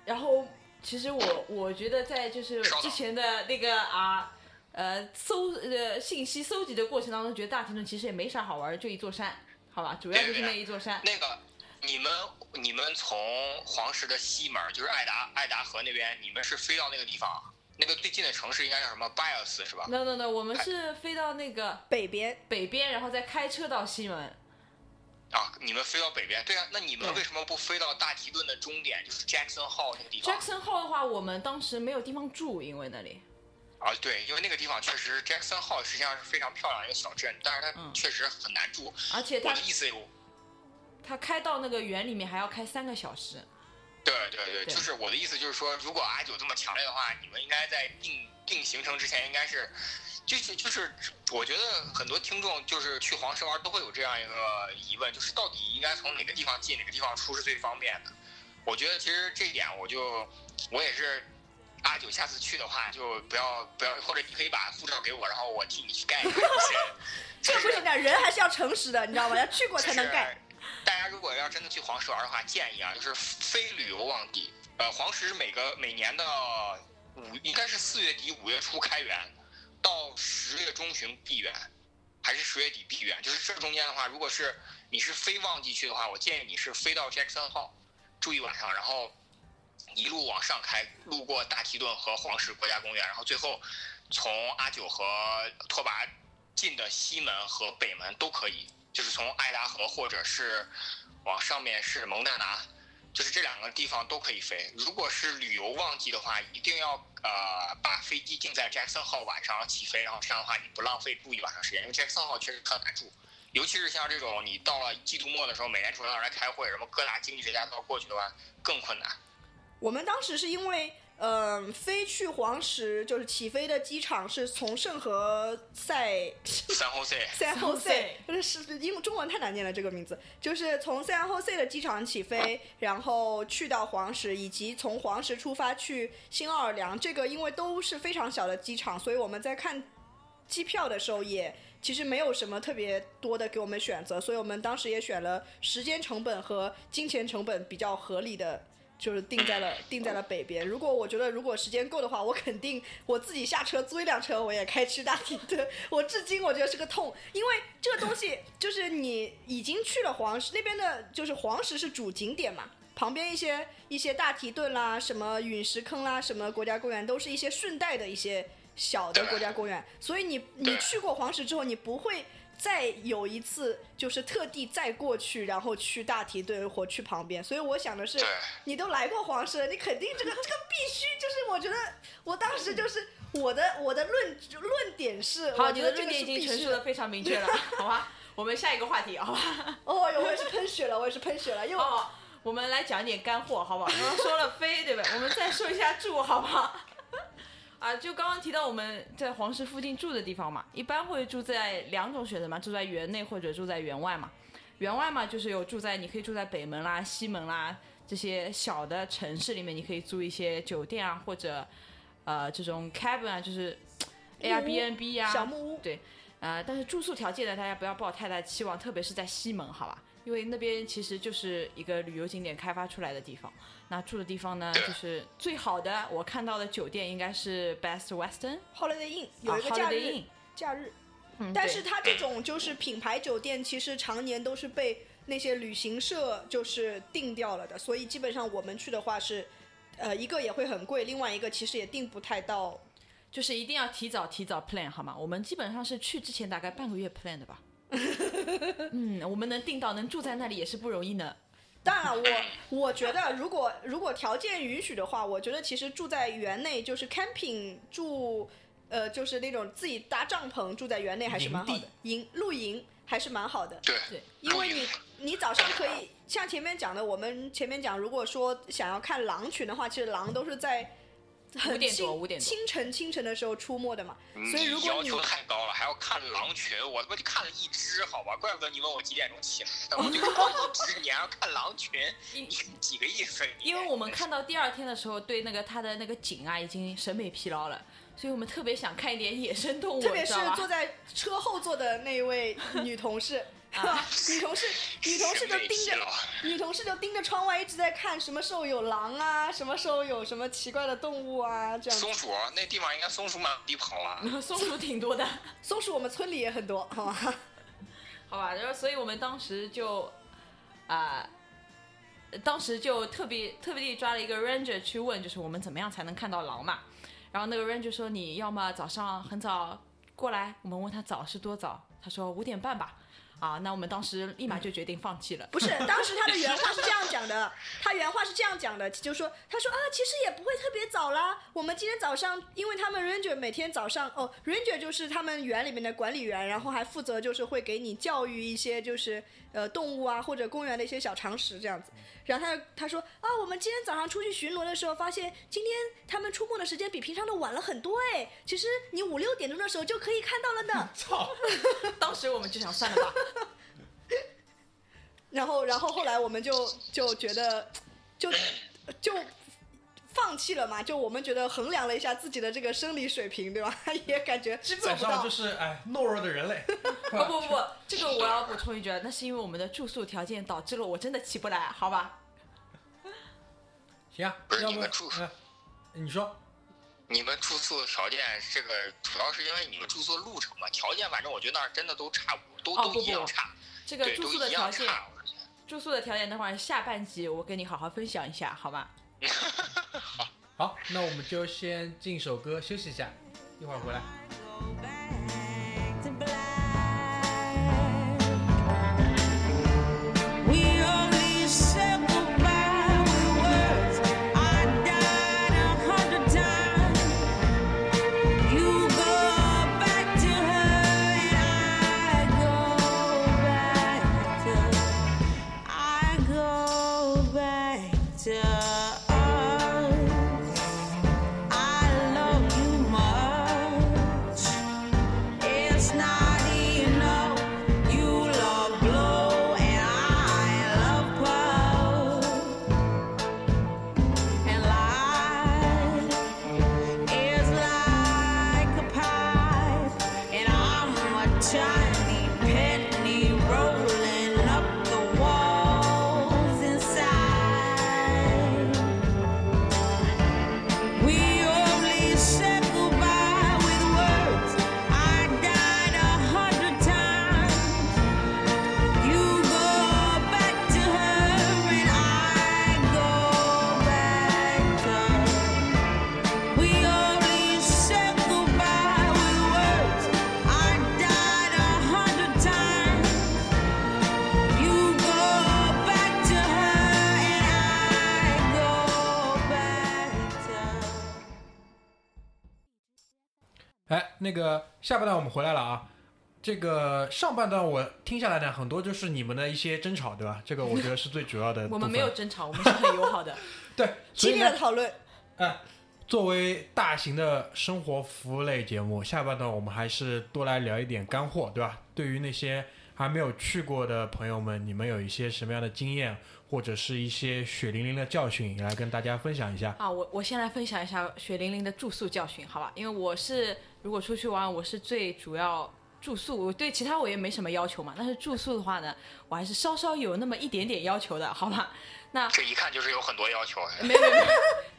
然后其实我我觉得在就是之前的那个啊呃搜呃信息搜集的过程当中，觉得大提顿其实也没啥好玩儿，就一座山，好吧，主要就是那一座山。那个，你们你们从黄石的西门，就是爱达爱达河那边，你们是飞到那个地方，那个最近的城市应该叫什么 Bios 是吧？no no no，我们是飞到那个北边北边，然后再开车到西门。啊，你们飞到北边，对啊，那你们为什么不飞到大提顿的终点，就是 Jackson Hall 那个地方？Jackson Hall 的话，我们当时没有地方住，因为那里。啊，对，因为那个地方确实 Jackson Hall 实际上是非常漂亮的一个小镇，但是它嗯确实很难住。而且它我的意思，它开到那个园里面还要开三个小时。对对对，就是我的意思，就是说，如果阿九这么强烈的话，你们应该在定定行程之前，应该是，就是就是，我觉得很多听众就是去黄石玩都会有这样一个疑问，就是到底应该从哪个地方进，哪个地方出是最方便的？我觉得其实这一点，我就我也是。阿九下次去的话，就不要不要，或者你可以把护照给我，然后我替你去盖一个。这个不行的，人还是要诚实的，你知道吗？要去过才能盖。大家如果要真的去黄石玩的话，建议啊，就是非旅游旺季。呃，黄石是每个每年的五应该是四月底五月初开园，到十月中旬闭园，还是十月底闭园？就是这中间的话，如果是你是非旺季去的话，我建议你是飞到 Jackson 号住一晚上，然后一路往上开，路过大提顿和黄石国家公园，然后最后从阿九和拓跋进的西门和北门都可以。就是从爱达荷或者是往上面是蒙大拿，就是这两个地方都可以飞。如果是旅游旺季的话，一定要呃把飞机定在 Jackson 号晚上起飞，然后这样的话你不浪费住一晚上时间，因为 Jackson 号确实特难住，尤其是像这种你到了季度末的时候，美联储要来开会，什么各大经济学家都要过去的话，更困难。我们当时是因为。嗯，飞去黄石就是起飞的机场是从圣何塞，三后塞，三后塞，就是因为中文太难念了这个名字，就是从三后塞的机场起飞，然后去到黄石，以及从黄石出发去新奥尔良，这个因为都是非常小的机场，所以我们在看机票的时候也其实没有什么特别多的给我们选择，所以我们当时也选了时间成本和金钱成本比较合理的。就是定在了定在了北边。如果我觉得如果时间够的话，我肯定我自己下车租一辆车，我也开去大提顿。我至今我觉得是个痛，因为这个东西就是你已经去了黄石那边的，就是黄石是主景点嘛，旁边一些一些大提顿啦、什么陨石坑啦、什么国家公园，都是一些顺带的一些小的国家公园。所以你你去过黄石之后，你不会。再有一次，就是特地再过去，然后去大提顿或去旁边。所以我想的是，你都来过黄石了，你肯定这个这个必须就是，我觉得我当时就是我的我的论论点是，好，你的论点已经陈述的非常明确了，好吧？我们下一个话题，好吧？哦哟，我也是喷血了，我也是喷血了，又。哦，我们来讲一点干货，好不好？刚刚说了飞，对吧？我们再说一下住，好不好？啊，就刚刚提到我们在黄石附近住的地方嘛，一般会住在两种选择嘛，住在园内或者住在园外嘛。园外嘛，就是有住在你可以住在北门啦、西门啦这些小的城市里面，你可以租一些酒店啊，或者呃这种 cabin 啊，就是 Airbnb 啊，小木屋。对，呃，但是住宿条件呢，大家不要抱太大期望，特别是在西门，好吧？因为那边其实就是一个旅游景点开发出来的地方。那住的地方呢，就是最好的。我看到的酒店应该是 Best Western Holiday Inn，有一个假日。假日。嗯。但是它这种就是品牌酒店，其实常年都是被那些旅行社就是定掉了的，所以基本上我们去的话是，呃，一个也会很贵，另外一个其实也订不太到，就是一定要提早提早 plan 好吗？我们基本上是去之前大概半个月 plan 的吧。嗯，我们能订到能住在那里也是不容易呢。当然，我我觉得，如果如果条件允许的话，我觉得其实住在园内就是 camping 住，呃，就是那种自己搭帐篷住在园内还是蛮好的，营露营还是蛮好的。对对，因为你你早上可以像前面讲的，我们前面讲，如果说想要看狼群的话，其实狼都是在。五点多，五点多，清晨清晨的时候出没的嘛，所以如果你要求太高了，还要看狼群，我他妈就看了一只，好吧，怪不得你问我几点钟起来，我就看一只，你还要看狼群，你几个意思？因为我们看到第二天的时候，对那个它的那个景啊，已经审美疲劳了，所以我们特别想看一点野生动物，特别是坐在车后座的那一位女同事。女同事，女同事就盯着，女同事就盯着窗外一直在看，什么时候有狼啊，什么时候有什么奇怪的动物啊，这样。松鼠，那地方应该松鼠满地跑啊。松鼠挺多的，松鼠我们村里也很多，好吧？好吧，然后所以我们当时就，啊，当时就特别特别地抓了一个 ranger 去问，就是我们怎么样才能看到狼嘛？然后那个 ranger 说，你要么早上很早过来，我们问他早是多早，他说五点半吧。啊，那我们当时立马就决定放弃了。不是，当时他的原话是这样讲的，他原话是这样讲的，就是说，他说啊，其实也不会特别早啦。我们今天早上，因为他们 ranger 每天早上，哦，ranger 就是他们园里面的管理员，然后还负责就是会给你教育一些就是呃动物啊或者公园的一些小常识这样子。然后他他说啊，我们今天早上出去巡逻的时候，发现今天他们出没的时间比平常的晚了很多哎。其实你五六点钟的时候就可以看到了呢。操！当时我们就想算了吧，然后，然后后来我们就就觉得，就就放弃了嘛。就我们觉得衡量了一下自己的这个生理水平，对吧？也感觉基做不到本上就。是哎懦弱的人类。不不不，这个我要补充一句，那是因为我们的住宿条件导致了我真的起不来，好吧？行啊，不是要不你们住哎你说你们住宿的条件，这个主要是因为你们住宿路程嘛，条件反正我觉得那儿真的都差不多，都、都一样差，这个住宿的条件，住宿的条件，等会儿下半集我跟你好好分享一下，好吧？好，那我们就先进首歌休息一下，一会儿回来。那个下半段我们回来了啊。这个上半段我听下来呢，很多就是你们的一些争吵，对吧？这个我觉得是最主要的。我们没有争吵，我们是很友好的。对，激烈的讨论。哎，作为大型的生活服务类节目，下半段我们还是多来聊一点干货，对吧？对于那些还没有去过的朋友们，你们有一些什么样的经验，或者是一些血淋淋的教训，来跟大家分享一下。啊，我我先来分享一下血淋淋的住宿教训，好吧？因为我是如果出去玩，我是最主要住宿，我对其他我也没什么要求嘛。但是住宿的话呢，我还是稍稍有那么一点点要求的，好吧？那这一看就是有很多要求。没有没有，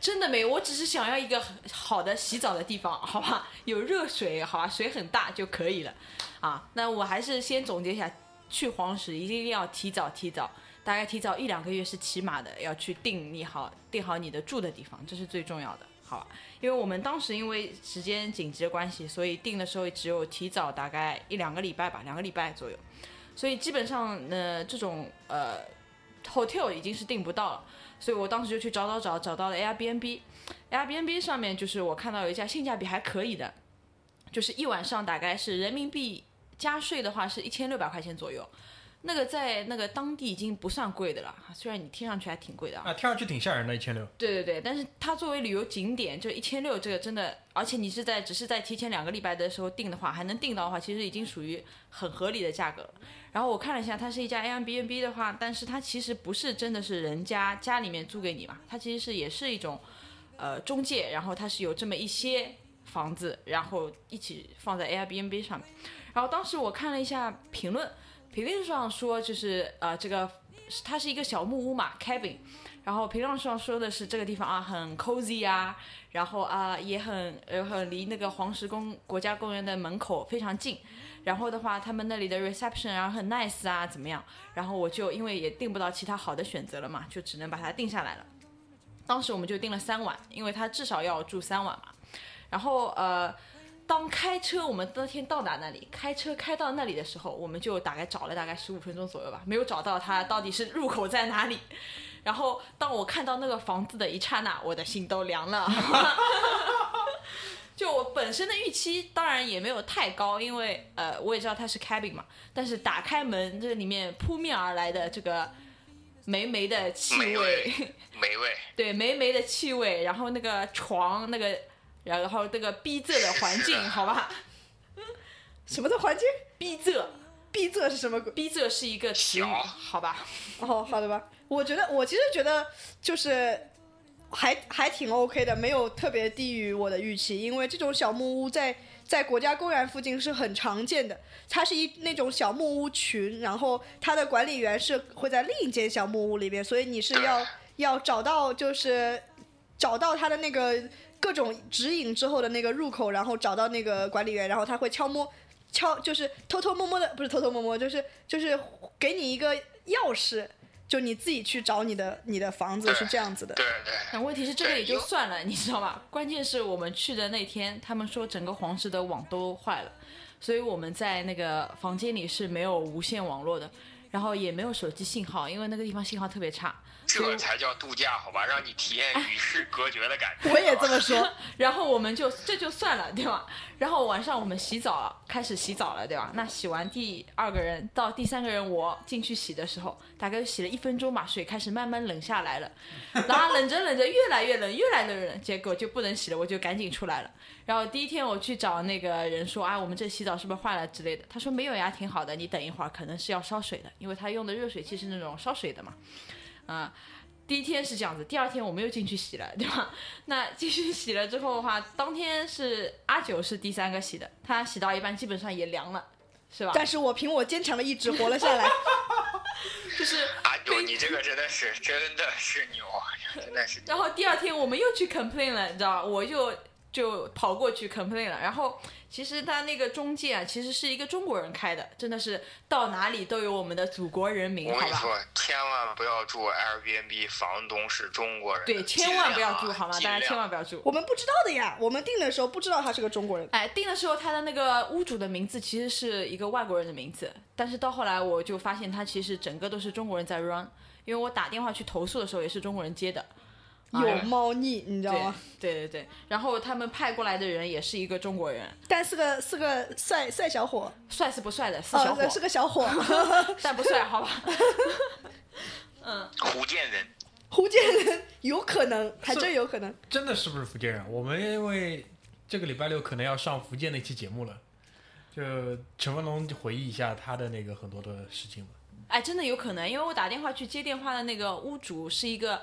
真的没有，我只是想要一个很好的洗澡的地方，好吧？有热水，好吧？水很大就可以了。啊，那我还是先总结一下，去黄石一定要提早提早，大概提早一两个月是起码的，要去定你好定好你的住的地方，这是最重要的，好吧？因为我们当时因为时间紧急的关系，所以定的时候只有提早大概一两个礼拜吧，两个礼拜左右，所以基本上呢，这种呃 hotel 已经是订不到了。所以我当时就去找找找，找到了 Airbnb，Airbnb 上面就是我看到有一家性价比还可以的，就是一晚上大概是人民币加税的话是一千六百块钱左右，那个在那个当地已经不算贵的了，虽然你听上去还挺贵的啊。啊，听上去挺吓人的，一千六。对对对，但是它作为旅游景点，就一千六这个真的，而且你是在只是在提前两个礼拜的时候订的话，还能订到的话，其实已经属于很合理的价格了。然后我看了一下，它是一家 Airbnb 的话，但是它其实不是真的是人家家里面租给你嘛，它其实是也是一种呃中介，然后它是有这么一些房子，然后一起放在 Airbnb 上面。然后当时我看了一下评论，评论上说就是呃这个它是一个小木屋嘛，cabin。然后评论上说的是这个地方啊很 cozy 啊，然后啊也很呃很离那个黄石公国家公园的门口非常近，然后的话他们那里的 reception 啊很 nice 啊怎么样？然后我就因为也订不到其他好的选择了嘛，就只能把它定下来了。当时我们就订了三晚，因为他至少要住三晚嘛。然后呃，当开车我们当天到达那里，开车开到那里的时候，我们就大概找了大概十五分钟左右吧，没有找到它到底是入口在哪里。然后当我看到那个房子的一刹那，我的心都凉了。就我本身的预期当然也没有太高，因为呃我也知道它是 cabin 嘛，但是打开门这里面扑面而来的这个霉霉的气美味味，美味，对霉霉的气味，然后那个床那个，然后那个逼仄的环境，好吧，什么的环境？逼仄，逼仄是什么鬼？逼仄是一个词语，好吧，哦，好的吧。我觉得，我其实觉得就是还还挺 OK 的，没有特别低于我的预期，因为这种小木屋在在国家公园附近是很常见的。它是一那种小木屋群，然后它的管理员是会在另一间小木屋里边，所以你是要要找到就是找到它的那个各种指引之后的那个入口，然后找到那个管理员，然后他会敲摸敲，就是偷偷摸摸的，不是偷偷摸摸，就是就是给你一个钥匙，就你自己去找你的你的房子是这样子的。对对，但问题是这个也就算了，你知道吗？关键是我们去的那天，他们说整个黄石的网都坏了，所以我们在那个房间里是没有无线网络的，然后也没有手机信号，因为那个地方信号特别差。这才叫度假，好吧？让你体验与世隔绝的感觉。我也这么说，然后我们就这就算了，对吧？然后晚上我们洗澡，开始洗澡了，对吧？那洗完第二个人到第三个人我进去洗的时候，大概洗了一分钟吧，水开始慢慢冷下来了，然后冷着冷着越来越冷，越来越冷，结果就不能洗了，我就赶紧出来了。然后第一天我去找那个人说啊，我们这洗澡是不是坏了之类的？他说没有呀，挺好的，你等一会儿，可能是要烧水的，因为他用的热水器是那种烧水的嘛，啊。第一天是这样子，第二天我们又进去洗了，对吧？那进去洗了之后的话，当天是阿九是第三个洗的，他洗到一半基本上也凉了，是吧？但是我凭我坚强的意志活了下来。就是阿九，你这个真的是真的是牛啊，真的是。然后第二天我们又去 complain 了，你知道吧？我就就跑过去 complain 了。然后其实他那个中介啊，其实是一个中国人开的，真的是到哪里都有我们的祖国人民，好吧？我跟你说，千万不要住 Airbnb，房东是中国人。对，千万不要住，好吗？大家千万不要住。我们不知道的呀，我们订的时候不知道他是个中国人。哎，订的时候他的那个屋主的名字其实是一个外国人的名字，但是到后来我就发现他其实整个都是中国人在 run，因为我打电话去投诉的时候也是中国人接的。有哎猫腻，你知道吗？对对对，然后他们派过来的人也是一个中国人，但是个是个帅帅小伙，帅是不帅的，是小伙，哦，是个小伙，但不帅，好吧？嗯福建人，福建人有可能，还真有可能。真的是不是福建人？我们因为这个礼拜六可能要上福建那期节目了，就陈文龙回忆一下他的那个很多的事情吧。哎，真的有可能，因为我打电话去接电话的那个屋主是一个。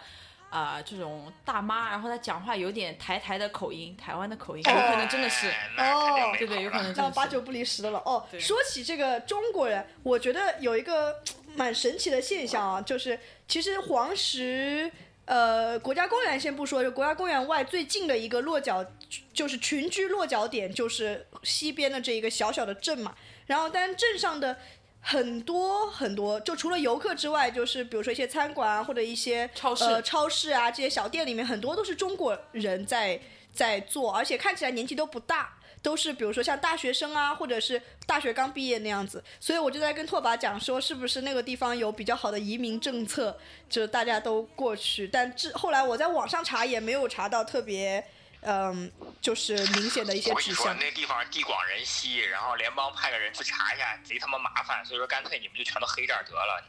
啊、这种大妈，然后她讲话有点台台的口音，台湾的口音，有可能真的是。哎那肯定没对对，有可能真那的是。八九不离十的了哦。说起这个中国人，我觉得有一个蛮神奇的现象啊，就是其实黄石。呃，国家公园先不说，就国家公园外最近的一个落脚，就是群居落脚点，就是西边的这一个小小的镇嘛。然后，但镇上的很多很多，就除了游客之外，就是比如说一些餐馆啊，或者一些超市呃、超市啊这些小店里面，很多都是中国人在在做，而且看起来年纪都不大。都是比如说像大学生啊，或者是大学刚毕业那样子，所以我就在跟拓跋讲说，是不是那个地方有比较好的移民政策，就大家都过去。但这后来我在网上查也没有查到特别，嗯，就是明显的一些我跟你说，指向。那地方地广人稀，然后联邦派个人去查一下，贼他妈麻烦，所以说干脆你们就全都黑这儿得了。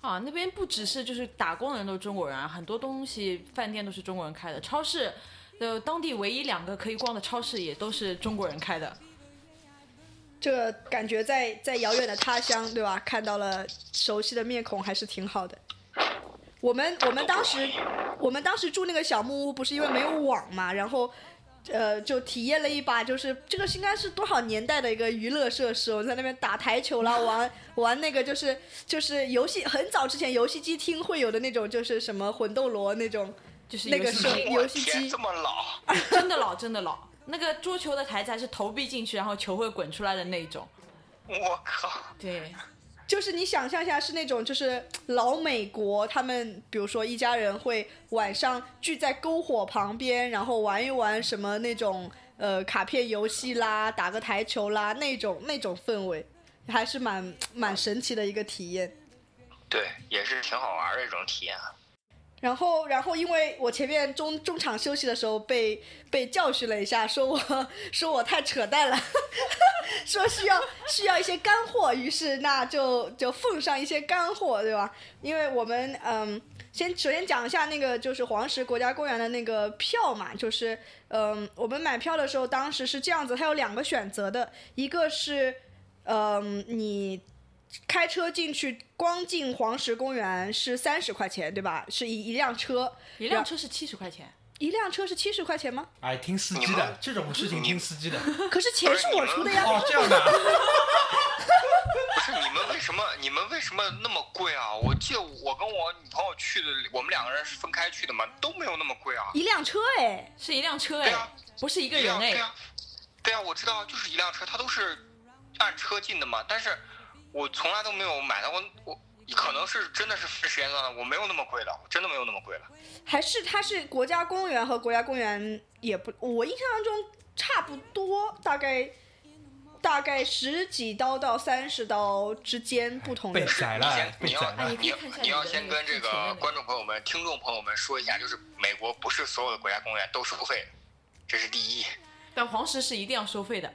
啊，那边不只是就是打工的人都是中国人啊，很多东西饭店都是中国人开的，超市，呃，当地唯一两个可以逛的超市也都是中国人开的。这个感觉在在遥远的他乡，对吧？看到了熟悉的面孔，还是挺好的。我们我们当时我们当时住那个小木屋，不是因为没有网嘛，然后。呃，就体验了一把，就是这个应该是多少年代的一个娱乐设施。我在那边打台球啦，玩 玩那个就是就是游戏，很早之前游戏机厅会有的那种，就是什么魂斗罗那种，就是那个是游戏机这么老，真的老，真的老。那个桌球的台子还是投币进去，然后球会滚出来的那种。我靠！对，就是你想象一下，是那种就是老美国，他们比如说一家人会晚上聚在篝火旁边，然后玩一玩什么那种呃卡片游戏啦，打个台球啦那种那种氛围，还是蛮蛮神奇的一个体验。对，也是挺好玩的一种体验。然后，然后因为我前面中中场休息的时候被被教训了一下，说我 说我太扯淡了，说需要需要一些干货，于是那就就奉上一些干货，对吧？因为我们嗯，先首先讲一下那个就是黄石国家公园的那个票嘛，就是嗯，我们买票的时候当时是这样子，它有两个选择的，一个是嗯你。开车进去，光进黄石公园是三十块钱，对吧？是一一辆车，一辆车是七十块钱，一辆车是七十块钱吗？哎，听司机的这种事情听司机的。可是钱是我出的呀。哦，这样的啊。不是你们为什么你们为什么那么贵啊？我记得我跟我女朋友去的，我们两个人是分开去的嘛，都没有那么贵啊。一辆车哎，是一辆车哎不是一个人哎对。呀，对呀，我知道，就是一辆车，它都是按车进的嘛。但是我从来都没有买到过，我可能是真的是分时间段的，我没有那么贵的，我真的没有那么贵的。还是它是国家公园和国家公园也不，我印象当中差不多，大概大概十几刀到三十刀之间不同的被。宰了你先，你要被宰了哎你。要先跟这个个观众朋友们、听众朋友们说一下，就是美国不是所有的国家公园都收费的，这是第一。但黄石是一定要收费的。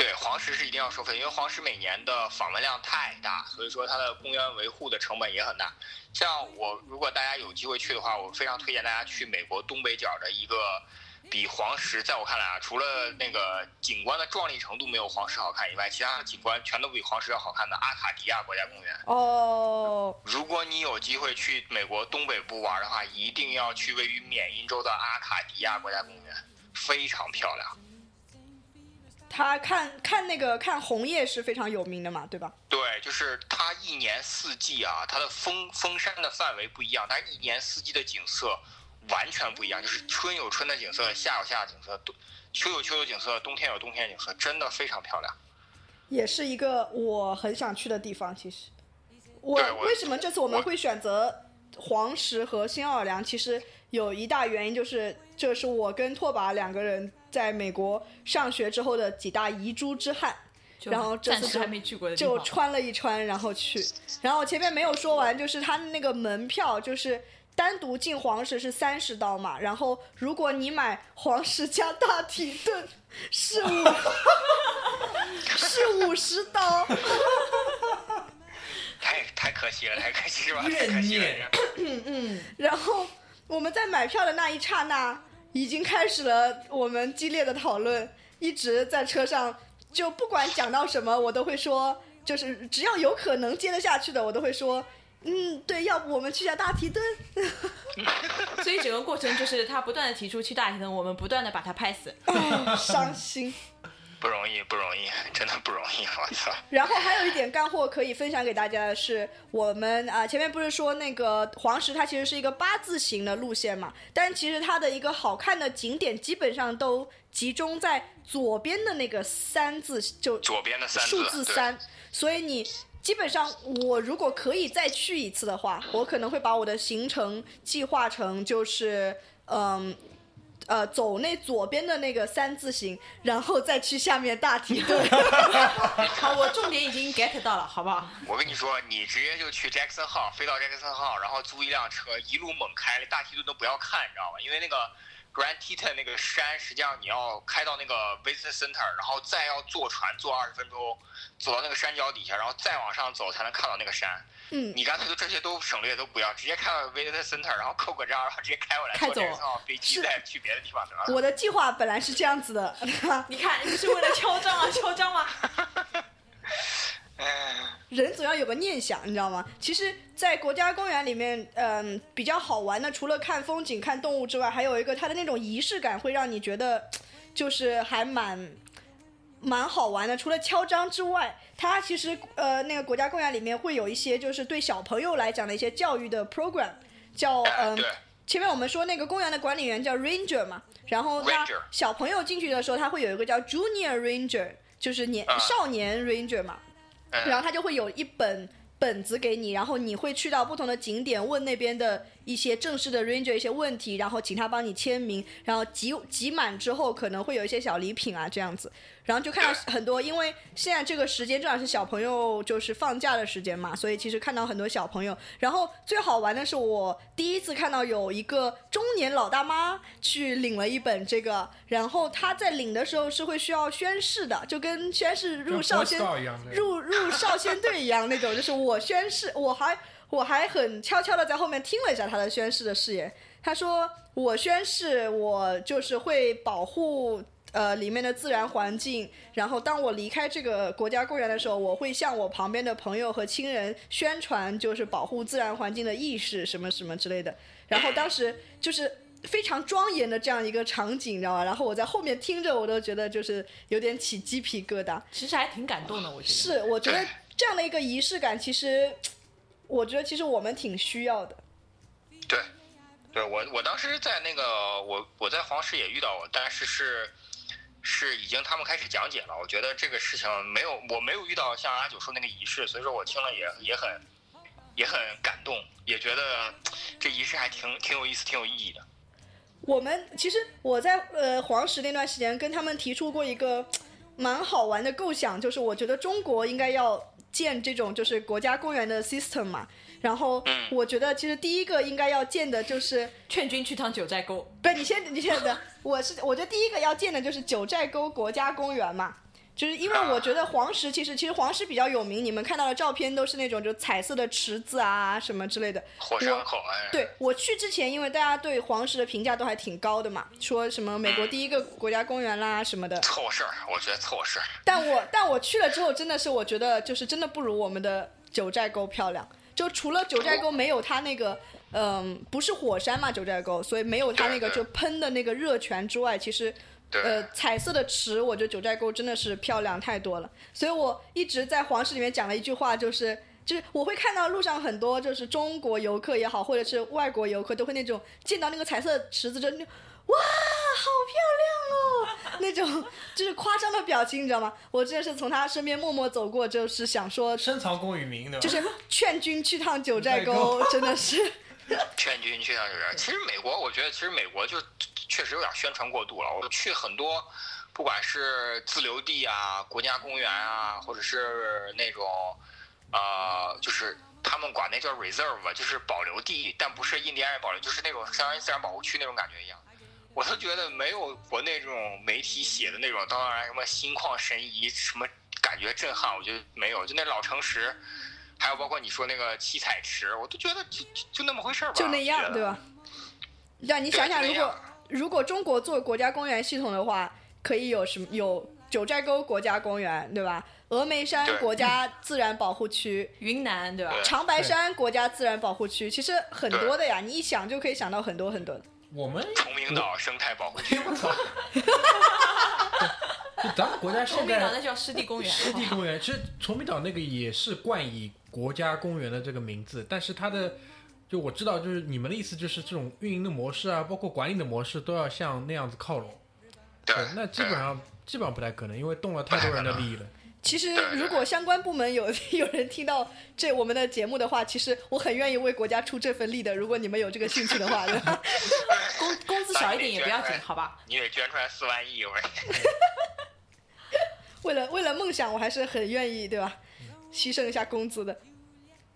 对，黄石是一定要收费，因为黄石每年的访问量太大，所以说它的公园维护的成本也很大。像我，如果大家有机会去的话，我非常推荐大家去美国东北角的一个比黄石，在我看来啊，除了那个景观的壮丽程度没有黄石好看以外，其他的景观全都比黄石要好看的阿卡迪亚国家公园。哦，如果你有机会去美国东北部玩的话，一定要去位于缅因州的阿卡迪亚国家公园，非常漂亮。他看看那个看红叶是非常有名的嘛，对吧？对，就是它一年四季啊，它的封封山的范围不一样，但是一年四季的景色完全不一样，就是春有春的景色，夏有夏的景色，冬秋有秋的景色，冬天有冬天的景色，真的非常漂亮。也是一个我很想去的地方。其实，我我为什么这次我们会选择黄石和新奥尔良？其实有一大原因就是，这是我跟拓跋两个人在美国上学之后的几大遗珠之憾。然后这次还没去过的。就穿了一穿，然后去。然后前面没有说完，就是他那个门票就是单独进黄石是三十刀嘛，然后如果你买黄石加大体盾 是五是五十刀。太太可惜了，太可惜了？太怨可惜了念。然后我们在买票的那一刹那，已经开始了我们激烈的讨论，一直在车上，就不管讲到什么，我都会说，就是只要有可能接得下去的，我都会说，嗯，对，要不我们去下大提灯。所以整个过程就是他不断的提出去大提灯，我们不断的把他拍死。哦 伤心。不容易，不容易，真的不容易，我操！然后还有一点干货可以分享给大家的是，我们啊、前面不是说那个黄石它其实是一个八字形的路线嘛，但其实它的一个好看的景点基本上都集中在左边的那个三字，就左边的三字数字三，所以你。基本上，我如果可以再去一次的话，我可能会把我的行程计划成就是，嗯，呃，走那左边的那个三字形，然后再去下面大梯顿。好，我重点已经 get 到了，好不好？我跟你说，你直接就去 Jackson 号，飞到 Jackson 号，然后租一辆车，一路猛开，大梯顿都不要看，你知道吗？因为那个 Grand Teton 那个山，实际上你要开到那个 Visitor Center，然后再要坐船坐二十分钟，走到那个山脚底下，然后再往上走才能看到那个山。嗯，你干脆就这些都省略都不要，直接开到 Visitor Center，然后扣个章，然后直接开回来，坐开走飞机再去别的地方得了。我的计划本来是这样子的，你看，你不是为了敲章啊，敲章吗？哎，人总要有个念想，你知道吗？其实，在国家公园里面，嗯，比较好玩的，除了看风景、看动物之外，还有一个它的那种仪式感，会让你觉得，就是还蛮蛮好玩的。除了敲章之外，它其实呃，那个国家公园里面会有一些就是对小朋友来讲的一些教育的 program，叫哎嗯、对，前面我们说那个公园的管理员叫 ranger 嘛，然后他小朋友进去的时候，他会有一个叫 junior ranger，就是年、啊。少年 ranger 嘛，然后嗯，他就会有一本本子给你，然后你会去到不同的景点，问那边的一些正式的 ranger 一些问题，然后请他帮你签名，然后集集满之后可能会有一些小礼品啊这样子，然后就看到很多，因为现在这个时间正好是小朋友就是放假的时间嘛，所以其实看到很多小朋友，然后最好玩的是我第一次看到有一个中年老大妈去领了一本这个，然后她在领的时候是会需要宣誓的，就跟宣誓入少先入入少先队一样那种，就是我宣誓，我还我还很悄悄的在后面听了一下他的宣誓的誓言。他说：“我宣誓，我就是会保护呃里面的自然环境。然后当我离开这个国家公园的时候，我会向我旁边的朋友和亲人宣传，就是保护自然环境的意识什么什么之类的。然后当时就是。”非常庄严的这样一个场景，你知道吧？然后我在后面听着，我都觉得就是有点起鸡皮疙瘩。其实还挺感动的，我觉得。是，我觉得这样的一个仪式感，其实我觉得其实我们挺需要的。对，对我我当时在那个我我在黄石也遇到过，但是是是已经他们开始讲解了。我觉得这个事情没有我没有遇到像阿九说那个仪式，所以说我听了也也很也很感动，也觉得这仪式还挺挺有意思、挺有意义的。我们其实我在呃黄石那段时间跟他们提出过一个蛮好玩的构想，就是我觉得中国应该要建这种就是国家公园的 system 嘛。然后我觉得其实第一个应该要建的就是，劝君去趟九寨沟。不是你先你先等，我是我觉得第一个要建的就是九寨沟国家公园嘛。就是因为我觉得黄石其实其实黄石比较有名，你们看到的照片都是那种就彩色的池子啊什么之类的。火山口哎，对我去之前，因为大家对黄石的评价都还挺高的嘛，说什么美国第一个国家公园啦什么的。凑合事儿，我觉得凑合事儿。但我但我去了之后，真的是我觉得就是真的不如我们的九寨沟漂亮。就除了九寨沟没有它那个，嗯，不是火山嘛，九寨沟，所以没有它那个就喷的那个热泉之外，其实对，呃，彩色的池，我觉得九寨沟真的是漂亮太多了。所以我一直在黄石里面讲了一句话，就是就是我会看到路上很多就是中国游客也好，或者是外国游客，都会那种见到那个彩色池子就那种哇，好漂亮哦，那种就是夸张的表情，你知道吗？我真的是从他身边默默走过，就是想说，深藏功与名，对吧？就是劝君去趟九寨沟，真的是。劝君去趟九寨。其实美国，我觉得其实美国就确实有点宣传过度了。我去很多，不管是自留地啊、国家公园啊，或者是那种，呃，就是他们管那叫 reserve 吧，就是保留地，但不是印第安人保留，就是那种相当于自然保护区那种感觉一样。我都觉得没有国内这种媒体写的那种，当然什么心旷神怡，什么感觉震撼，我觉得没有。就那老城石，还有包括你说那个七彩池，我都觉得就就就那么回事儿吧，就那样对吧？让你想想，如果如果中国做国家公园系统的话，可以有什么？有九寨沟国家公园，对吧？峨眉山国家自然保护区，云南对吧？长白山国家自然保护区，其实很多的呀，你一想就可以想到很多很多。我们崇明岛生态保护区，我操！就咱们国家崇现在明岛那叫湿地公园。湿地公园，其实崇明岛那个也是冠以国家公园的这个名字，但是它的就我知道，就是你们的意思就是这种运营的模式啊，包括管理的模式都要像那样子靠拢。对，那基本上基本上不太可能，因为动了太多人的利益了。其实如果相关部门有 有人听到这我们的节目的话，其实我很愿意为国家出这份力的。如果你们有这个兴趣的话，对吧？工工资少一点也不要紧，好吧？你得捐出来四万亿，我为了为了梦想，我还是很愿意，对吧？牺牲一下工资的。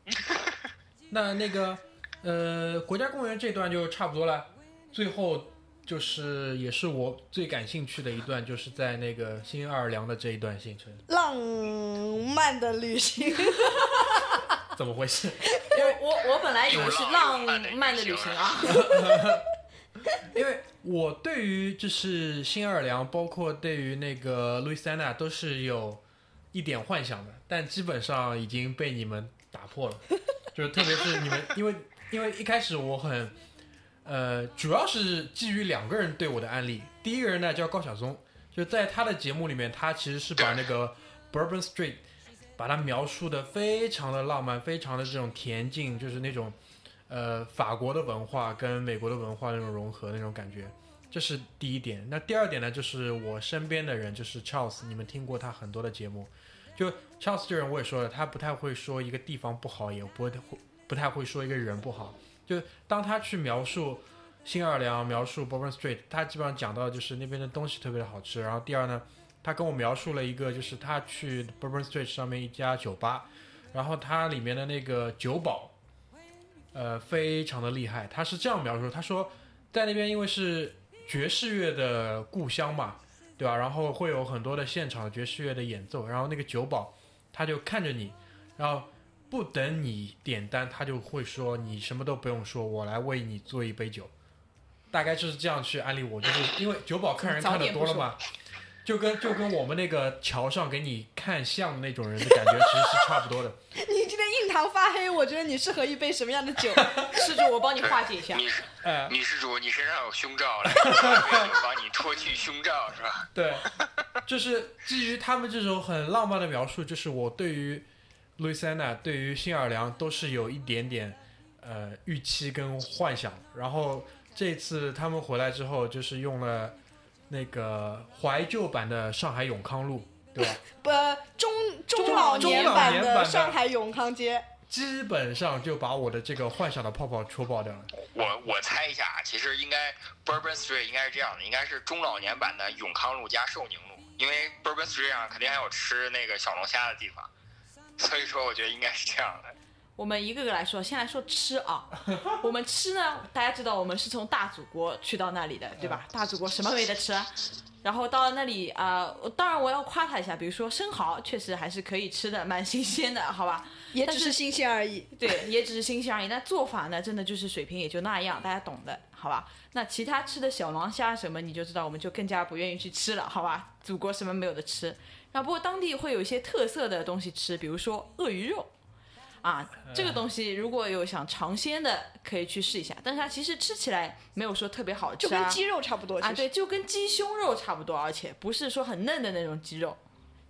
那那个呃，国家公园这段就差不多了，最后就是也是我最感兴趣的一段，就是在那个新奥尔良的这一段行程，浪漫的旅行，怎么回事？因为我我本来以为是浪漫的旅行啊，因为我对于就是新奥尔良，包括对于那个路易斯安那都是有一点幻想的，但基本上已经被你们打破了。就是特别是你们，因为因为一开始我很呃，主要是基于两个人对我的案例。第一个人呢叫高晓松，就在他的节目里面，他其实是把那个 Bourbon Street 把它描述的非常的浪漫，非常的这种恬静，就是那种呃法国的文化跟美国的文化那种融合那种感觉。这是第一点。那第二点呢，就是我身边的人，就是 Charles，你们听过他很多的节目，就 Charles 这人我也说了，他不太会说一个地方不好，也不会不太会说一个人不好。就当他去描述新奥尔良、描述 Bourbon Street，他基本上讲到就是那边的东西特别的好吃。然后第二呢，他跟我描述了一个，就是他去 Bourbon Street 上面一家酒吧，然后它里面的那个酒保，呃，非常的厉害。他是这样描述，他说在那边因为是爵士乐的故乡嘛，对吧？然后会有很多的现场爵士乐的演奏，然后那个酒保他就看着你，然后不等你点单，他就会说你什么都不用说，我来为你做一杯酒。大概就是这样去安利我，就是因为酒保看人看的多了嘛，就跟就跟我们那个桥上给你看相的那种人的感觉其实是差不多的。印堂发黑，我觉得你适合一杯什么样的酒？施主，我帮你化解一下。女士哎，女施主，你身上有胸罩，来，我帮你脱去胸罩是吧？对，就是基于他们这种很浪漫的描述，就是我对于路易斯安那、对于新奥尔良都是有一点点呃预期跟幻想。然后这次他们回来之后，就是用了那个怀旧版的上海永康路，对吧？不，中中中老年版的年版的上海永康街，基本上就把我的这个幻想的泡泡戳爆掉了。我我猜一下啊，其实应该 Bourbon Street 应该是这样的，应该是中老年版的永康路加寿宁路，因为 Bourbon Street 上肯定还有吃那个小龙虾的地方，所以说我觉得应该是这样的。我们一个个来说，先来说吃啊。我们吃呢，大家知道我们是从大祖国去到那里的，对吧？大祖国什么没得吃？然后到了那里啊、呃当然我要夸他一下，比如说生蚝确实还是可以吃的，蛮新鲜的，好吧？也只是新鲜而已。对，也只是新鲜而已。那做法呢，真的就是水平也就那样，大家懂的，好吧？那其他吃的小龙虾什么，你就知道，我们就更加不愿意去吃了，好吧？祖国什么没有的吃。然后不过当地会有一些特色的东西吃，比如说鳄鱼肉。啊，这个东西如果有想尝鲜的，可以去试一下。但是它其实吃起来没有说特别好吃啊，就跟鸡肉差不多，啊，对，就跟鸡胸肉差不多，而且不是说很嫩的那种鸡肉。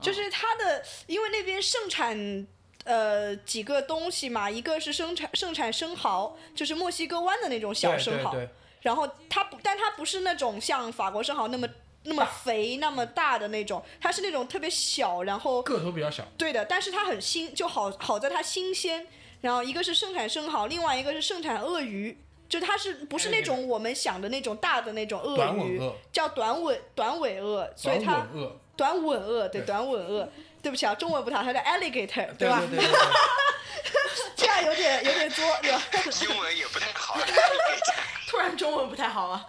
就是它的，因为那边盛产呃几个东西嘛，一个是生产盛产生蚝，就是墨西哥湾的那种小生蚝，对对，然后它不，但它不是那种像法国生蚝那么那么肥那么大的那种，它是那种特别小，然后个头比较小。对的，但是它很新，就好好在它新鲜。然后一个是盛产生蚝，另外一个是盛产鳄鱼，就它是不是那种我们想的那种大的那种鳄鱼，短鳄，叫短尾短尾鳄，所以它短吻鳄，短吻鳄，对对短吻鳄。对不起啊，中文不太好，它叫 alligator，对吧？对对对对，这样有点有点作，对吧？英文也不太好。突然中文不太好啊。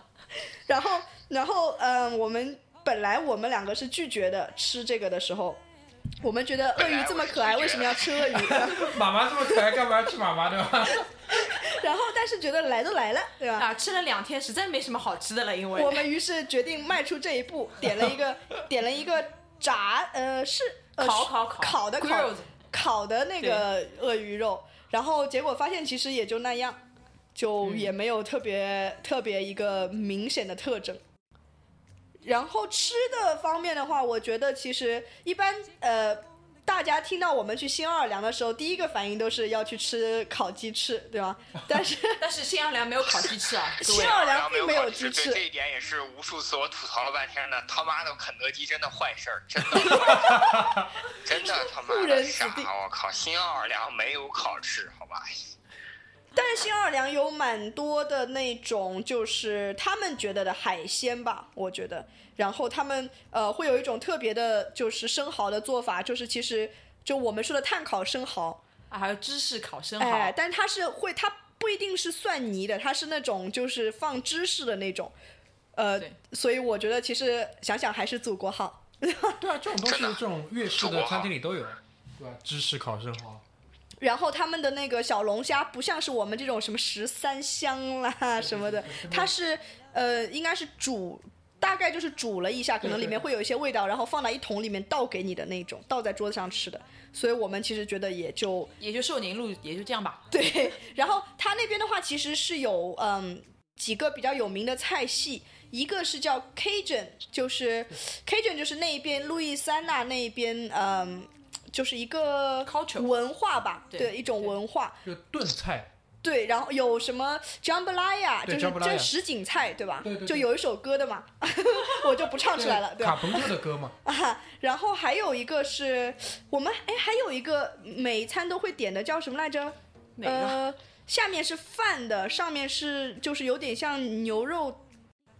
然后，然后，嗯，我们本来我们两个是拒绝的，吃这个的时候，我们觉得鳄鱼这么可爱，为什么要吃鳄鱼？妈妈这么可爱，干嘛要吃妈妈对吧？然后，但是觉得来都来了，对吧？啊，吃了两天，实在没什么好吃的了，因为我们于是决定迈出这一步，点了一个 点了一个炸，呃，是呃烤烤烤烤的烤烤的那个鳄鱼肉，然后结果发现其实也就那样，就嗯也没有特别、特别一个明显的特征。然后吃的方面的话，我觉得其实一般呃，大家听到我们去新奥尔良的时候，第一个反应都是要去吃烤鸡翅，对吧？但是但是新奥尔良没有烤鸡翅啊，新。奥尔良没并没有鸡鸡翅对这一点也是无数次我吐槽了半天的，他妈的肯德基真的坏事儿，真的坏，真的他妈 误的傻，我靠，新奥尔良没有烤翅，好吧？但是新奥尔良有蛮多的那种，就是他们觉得的海鲜吧，我觉得。然后他们呃会有一种特别的，就是生蚝的做法，就是其实就我们说的炭烤生蚝，啊，还有芝士烤生蚝，哎，但它是会，它不一定是蒜泥的，它是那种就是放芝士的那种，呃，所以我觉得其实想想还是祖国好。对啊，这种东西这种粤式的餐厅里都有，对吧？芝士烤生蚝，然后他们的那个小龙虾不像是我们这种什么十三香啦什么的，它是呃应该是煮，大概就是煮了一下，可能里面会有一些味道，然后放到一桶里面倒给你的那种，倒在桌子上吃的。所以我们其实觉得也就也就寿宁路也就这样吧。对。然后他那边的话其实是有嗯几个比较有名的菜系。一个是叫 Cajun，就是 Cajun 就是那一边路易斯安那那边，嗯，就是一个 Culture 文化吧，对对，一种文化。就炖菜，对，然后有什么 jambalaya，就是这什锦菜，对吧？对对对就有一首歌的嘛，我就不唱出来了，对？卡朋特的歌嘛，啊，然后还有一个是我们哎，还有一个每一餐都会点的叫什么来着？哪个？呃，下面是饭的，上面是就是有点像牛肉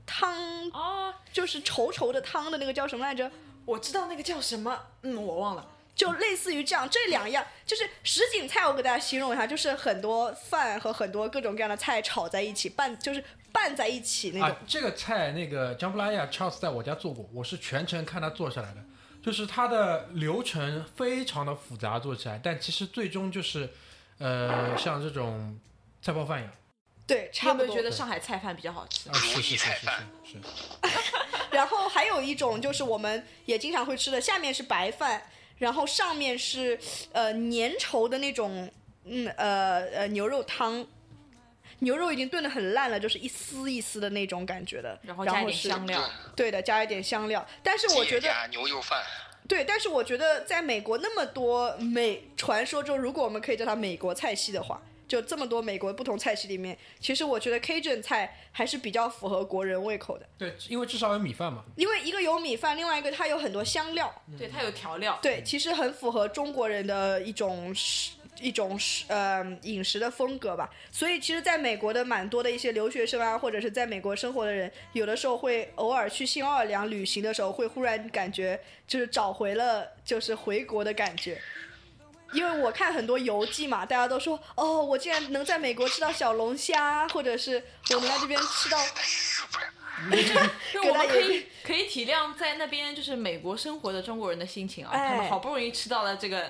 汤，哦，就是稠稠的汤的那个叫什么来着？我知道那个叫什么，嗯，我忘了。就类似于这样，这两样就是什锦菜，我给大家形容一下，就是很多饭和很多各种各样的菜炒在一起，拌就是拌在一起那种。啊，这个菜那个姜布拉亚 Charles 在我家做过，我是全程看他做下来的，就是它的流程非常的复杂做起来，但其实最终就是，呃，像这种菜包饭一样对，差不多。没有觉得上海菜饭比较好吃啊，？是如是是是意菜饭是是，然后还有一种就是我们也经常会吃的，下面是白饭，然后上面是呃粘稠的那种，嗯呃呃牛肉汤。牛肉已经炖得很烂了，就是一丝一丝的那种感觉的，然后加一点香料，对的，加一点香料。但是我觉得牛肉饭，对，但是我觉得在美国那么多美传说中，如果我们可以叫它美国菜系的话，就这么多美国不同菜系里面，其实我觉得 Cajun 菜还是比较符合国人胃口的，对，因为至少有米饭嘛，因为一个有米饭，另外一个它有很多香料，对，它有调料。对，其实很符合中国人的一种食一种食呃饮食的风格吧。所以其实在美国的蛮多的一些留学生啊，或者是在美国生活的人，有的时候会偶尔去新奥尔良旅行的时候，会忽然感觉就是找回了就是回国的感觉。因为我看很多游记嘛，大家都说哦，我竟然能在美国吃到小龙虾，或者是我们在这边吃到 我们可以可以体谅在那边就是美国生活的中国人的心情啊，哎他们好不容易吃到了这个，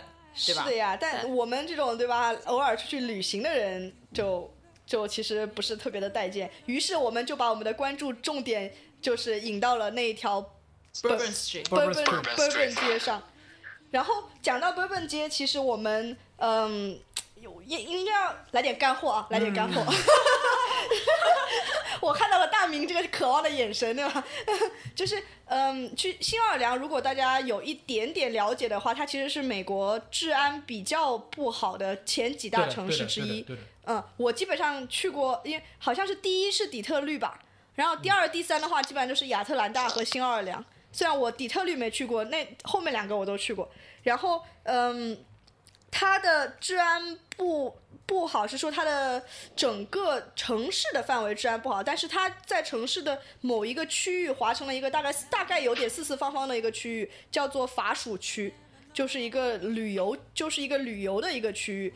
对吧是的？呀，但我们这种对吧，偶尔出去旅行的人就就其实不是特别的待见。于是我们就把我们的关注重点就是引到了那一条 Bourbon Street，Bourbon Bourbon Street Bourbon 街上。然后讲到 Bourbon 街，其实我们嗯。有应应该要来点干货啊，来点干货。我看到了大明这个渴望的眼神，对吧？就是嗯，去新奥尔良，如果大家有一点点了解的话，它其实是美国治安比较不好的前几大城市之一。嗯，我基本上去过，因为好像是第一是底特律吧，然后第二、第三的话，基本上就是亚特兰大和新奥尔良。虽然我底特律没去过，那后面两个我都去过。然后，嗯，它的治安不不好，是说它的整个城市的范围治安不好，但是它在城市的某一个区域划成了一个大概大概有点四四方方的一个区域，叫做法属区，就是一个旅游，就是一个旅游的一个区域。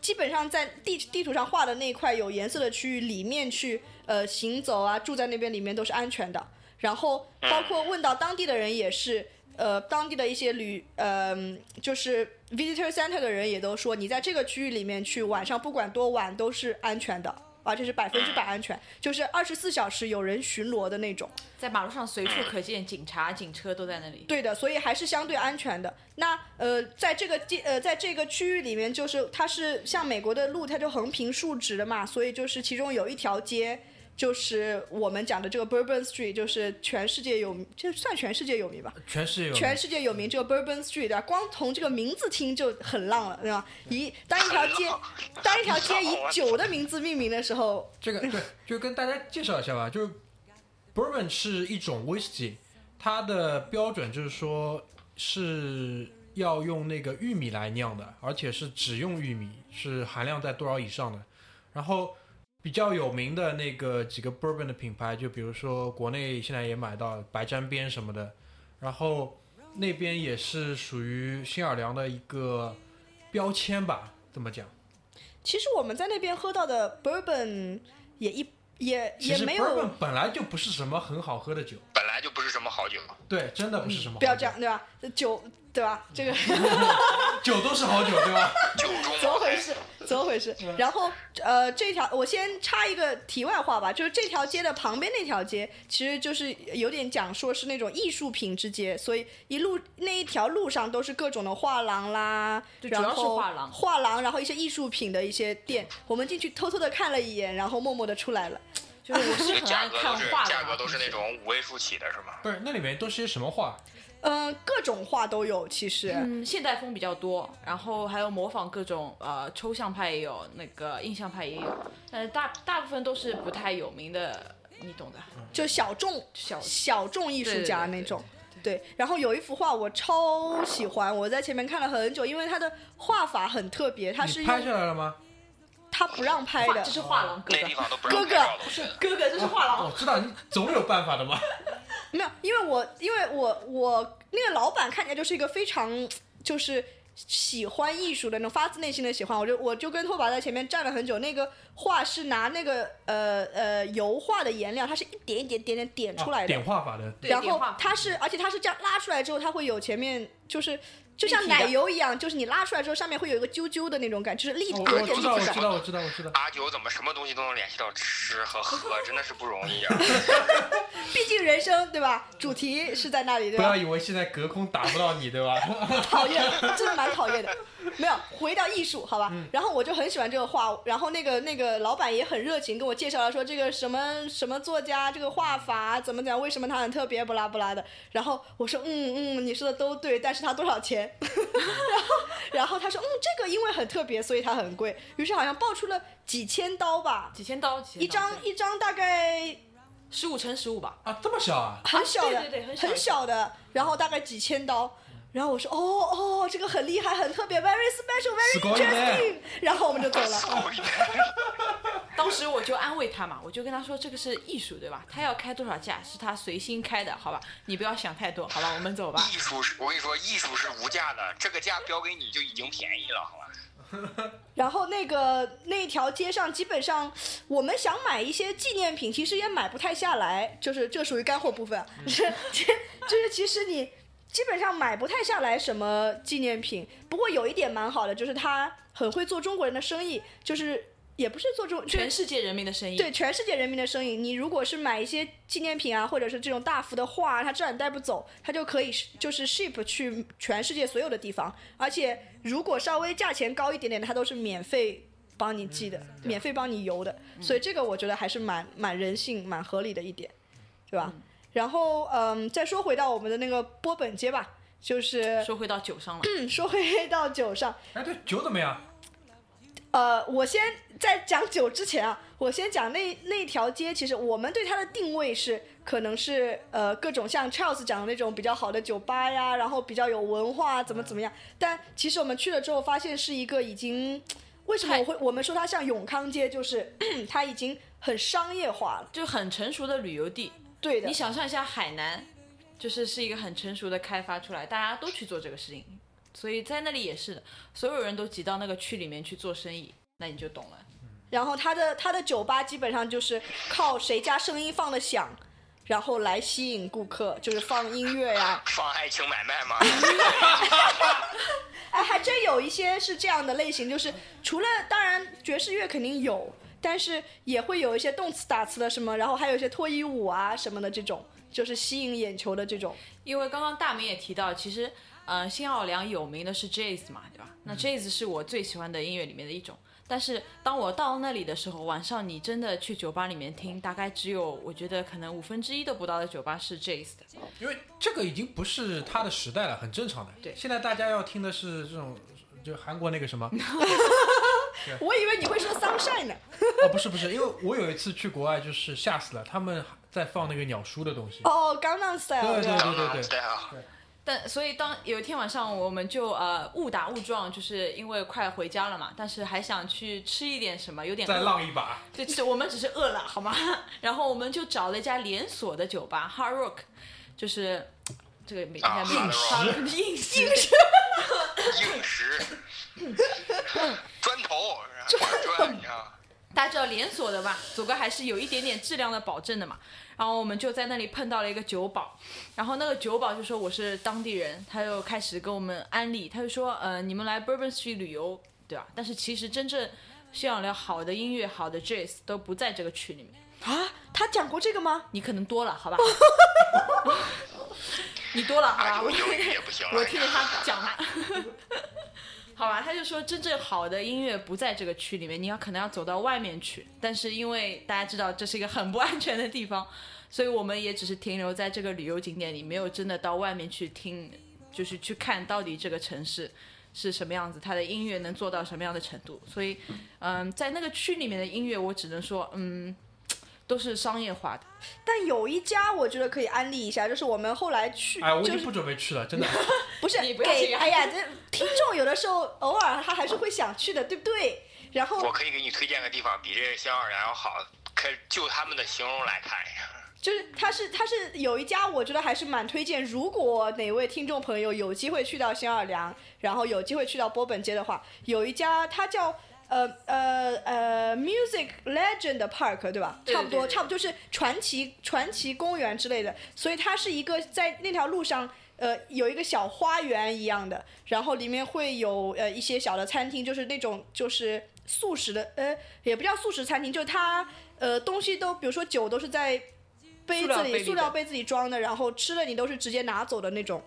基本上在地地图上画的那块有颜色的区域里面去呃行走啊，住在那边里面都是安全的。然后包括问到当地的人也是，呃，当地的一些旅呃就是 visitor center 的人也都说，你在这个区域里面去，晚上不管多晚都是安全的，而且是百分之百安全，就是二十四小时有人巡逻的那种。在马路上随处可见警察、警车都在那里。对的，所以还是相对安全的。那呃，在这个街呃，在这个区域里面，就是它是像美国的路，它就横平竖直的嘛，所以就是其中有一条街，就是我们讲的这个 Bourbon Street，就是全世界有名，这算全世界有名吧？全世界有全世界有名这个 Bourbon Street 对吧，光从这个名字听就很浪了，对吧？以当一条街，当一条街以酒的名字命名的时候，这个对，就跟大家介绍一下吧，就是 bourbon 是一种 whisky，它的标准就是说是要用那个玉米来酿的，而且是只用玉米，是含量在多少以上的。然后比较有名的那个几个 bourbon 的品牌，就比如说国内现在也买到白沾边什么的，然后那边也是属于新奥尔良的一个标签吧，怎么讲。其实我们在那边喝到的 Bourbon 也一也也没有 bourbon 本来就不是什么很好喝的酒。本来就不是什么好酒。对，真的不是什么好酒、不要这样，对吧？酒，对吧？这个 酒都是好酒，对吧？怎么酒中茅台。回事？怎么回事？然后呃，这条我先插一个题外话吧，就是这条街的旁边那条街，其实就是有点讲说是那种艺术品之街，所以一路那一条路上都是各种的画廊啦，对主要是然后画廊画廊，然后一些艺术品的一些店，我们进去偷偷的看了一眼，然后默默的出来了。就是我是这个很爱价格都是看画的，价格都是那种五位数起的是吗？不是，那里面都是些什么画？嗯、各种画都有，其实。嗯，现代风比较多，然后还有模仿各种呃抽象派也有，那个印象派也有，但是大大部分都是不太有名的，你懂的，就小众小小众艺术家对对对那种。对，然后有一幅画我超喜欢，我在前面看了很久，因为它的画法很特别，它是你拍下来了吗？他不让拍的这，是画廊哥哥哥哥让拍照的，我觉得。哥哥这是画廊，我知道，你总有办法的嘛。没有，因为我因为我我那个老板看起来就是一个非常就是喜欢艺术的那种发自内心的喜欢，我就我就跟拓跋在前面站了很久。那个画是拿那个呃呃油画的颜料，它是一点一点点点点出来啊的，点画法的，然后它是，而且它是这样拉出来之后，它会有前面就是就像奶油一样，就是你拉出来之后上面会有一个啾啾的那种感，就是立体有我知道，我知。道，我知道，我知道。阿九怎么什么东西都能联系到吃和喝，真的是不容易啊！毕竟人生对吧？主题是在那里对吧？不要以为现在隔空打不到你，对吧？讨厌，真的蛮讨厌的。没有，回到艺术，好吧。然后我就很喜欢这个画，然后那个那个老板也很热情，跟我介绍了说这个什么什么作家，这个画法怎么讲，为什么他很特别，不拉不拉的。然后我说嗯嗯，你说的都对，但是他多少钱？然后 然后他说嗯，这个因为很特别，所以它很贵。于是好像爆出了几千刀吧，几千刀，千刀一张一张大概十五乘十五吧，啊，这么小啊？很小的，对对对很小很小的，然后大概几千刀。然后我说哦哦，这个很厉害，很特别，very special，very すごいね interesting。然后我们就走了。当时我就安慰他嘛，我就跟他说这个是艺术对吧？他要开多少价是他随心开的，好吧？你不要想太多，好吧？我们走吧。艺术是，我跟你说，艺术是无价的，这个价标给你就已经便宜了，好吧？然后那个那条街上，基本上我们想买一些纪念品，其实也买不太下来，就是这属于干货部分啊，就是就是其实你 基本上买不太下来什么纪念品。不过有一点蛮好的，就是他很会做中国人的生意，就是也不是做中全世界人民的生意，对全世界人民的生意，你如果是买一些纪念品啊，或者是这种大幅的画，它质量带不走，他就可以就是 ship 去全世界所有的地方，而且如果稍微价钱高一点点的，它都是免费帮你寄的，免费帮你邮的，所以这个我觉得还是蛮蛮人性、蛮合理的一点，对吧？然后嗯，再说回到我们的那个波本街吧，就是说回到酒上了，嗯 说回到酒上，哎，对，酒怎么样？呃，我先在讲酒之前啊，我先讲那那条街，其实我们对它的定位是可能是呃各种像 Charles 讲的那种比较好的酒吧呀，然后比较有文化，怎么怎么样。但其实我们去了之后，发现是一个已经为什么我会我们说它像永康街，就是它已经很商业化了。就很成熟的旅游地。对的你，想象一下海南，就是是一个很成熟的开发出来，大家都去做这个事情，所以在那里也是的，所有人都挤到那个区里面去做生意，那你就懂了。然后他的他的酒吧基本上就是靠谁家声音放的响。然后来吸引顾客，就是放音乐呀、放爱情买卖吗？哎，还真有一些是这样的类型，就是除了当然爵士乐肯定有，但是也会有一些动词打词的什么，然后还有一些脱衣舞啊什么的这种，就是吸引眼球的这种。因为刚刚大明也提到，其实，呃，新奥尔良有名的是 jazz 嘛，对吧？那 jazz 是我最喜欢的音乐里面的一种。但是当我到那里的时候，晚上你真的去酒吧里面听，大概只有我觉得可能五分之一都不到的酒吧是 jazz 的。因为这个已经不是他的时代了，很正常的。对现在大家要听的是这种，就韩国那个什么，我以为你会说 sunshine 呢。哦，不是不是，因为我有一次去国外，就是吓死了，他们在放那个鸟叔的东西。哦，刚浪 style 对对？对对对。但所以当有一天晚上，我们就呃误打误撞，就是因为快回家了嘛，但是还想去吃一点什么，有点再浪一把，对，是我们只是饿了，好吗？然后我们就找了一家连锁的酒吧，Hard Rock，就是这个没啊没有 Hard Hard- 硬实硬石，砖头，砖砖，你知道吗？大家知道连锁的吧，总归还是有一点点质量的保证的嘛。然后我们就在那里碰到了一个酒保，然后那个酒保就说我是当地人，他又开始跟我们安利，他就说呃你们来 Bourbon Street 旅游，对吧？但是其实真正需要聊好的音乐、好的 jazz 都不在这个区里面，啊，他讲过这个吗？你可能多了，好吧？你多了，好吧？我我听着他讲他，好吧，他就说真正好的音乐不在这个区里面，你要可能要走到外面去。但是因为大家知道这是一个很不安全的地方，所以我们也只是停留在这个旅游景点里，没有真的到外面去听，就是去看到底这个城市是什么样子，它的音乐能做到什么样的程度。所以，嗯，在那个区里面的音乐，我只能说，嗯，都是商业化的。但有一家我觉得可以安利一下，就是我们后来去，哎，我已就是经不准备去了，真的。不是你不要给哎呀，这听众有的时候偶尔他还是会想去的，对不对？然后我可以给你推荐个地方，比这个香二良要好，可就他们的形容来看呀。就是他是他是有一家，我觉得还是蛮推荐。如果哪位听众朋友有机会去到新奥尔良，然后有机会去到波本街的话，有一家他叫呃呃呃 Music Legend Park，对吧？对对差不多差不多就是传奇传奇公园之类的。所以它是一个在那条路上。呃，有一个小花园一样的，然后里面会有呃一些小的餐厅，就是那种就是素食的，呃，也不叫素食餐厅，就是它呃东西都，比如说酒都是在杯子里、塑料杯子里装的，然后吃的你都是直接拿走的那种。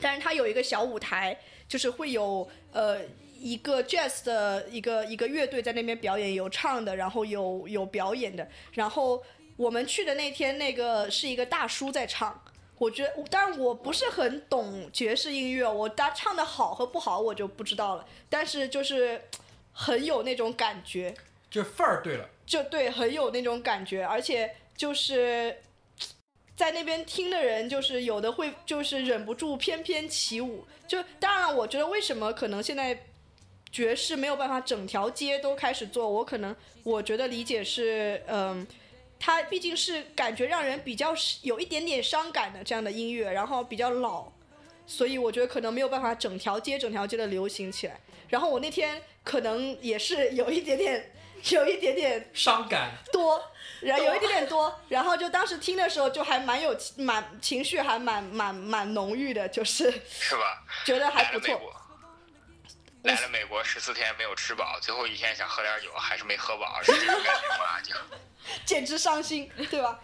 但是它有一个小舞台，就是会有呃一个 jazz 的一个一个乐队在那边表演，有唱的，然后有有表演的。然后我们去的那天，那个是一个大叔在唱。我觉得，当然我不是很懂爵士音乐，我他唱的好和不好我就不知道了。但是就是很有那种感觉，就范儿对了，就对，很有那种感觉，而且就是在那边听的人，就是有的会就是忍不住翩翩起舞。就当然，我觉得为什么可能现在爵士没有办法整条街都开始做，我可能我觉得理解是，嗯。它毕竟是感觉让人比较有一点点伤感的这样的音乐，然后比较老，所以我觉得可能没有办法整条街整条街的流行起来。然后我那天可能也是有一点点，有一点点伤感。多，然后有一点点多，然后就当时听的时候就还蛮有蛮情绪还蛮蛮蛮浓郁的，就是是吧？觉得还不错。来了美国，十四天没有吃饱，最后一天想喝点酒，还是没喝饱，是这种感觉吗？就 简直伤心，对吧？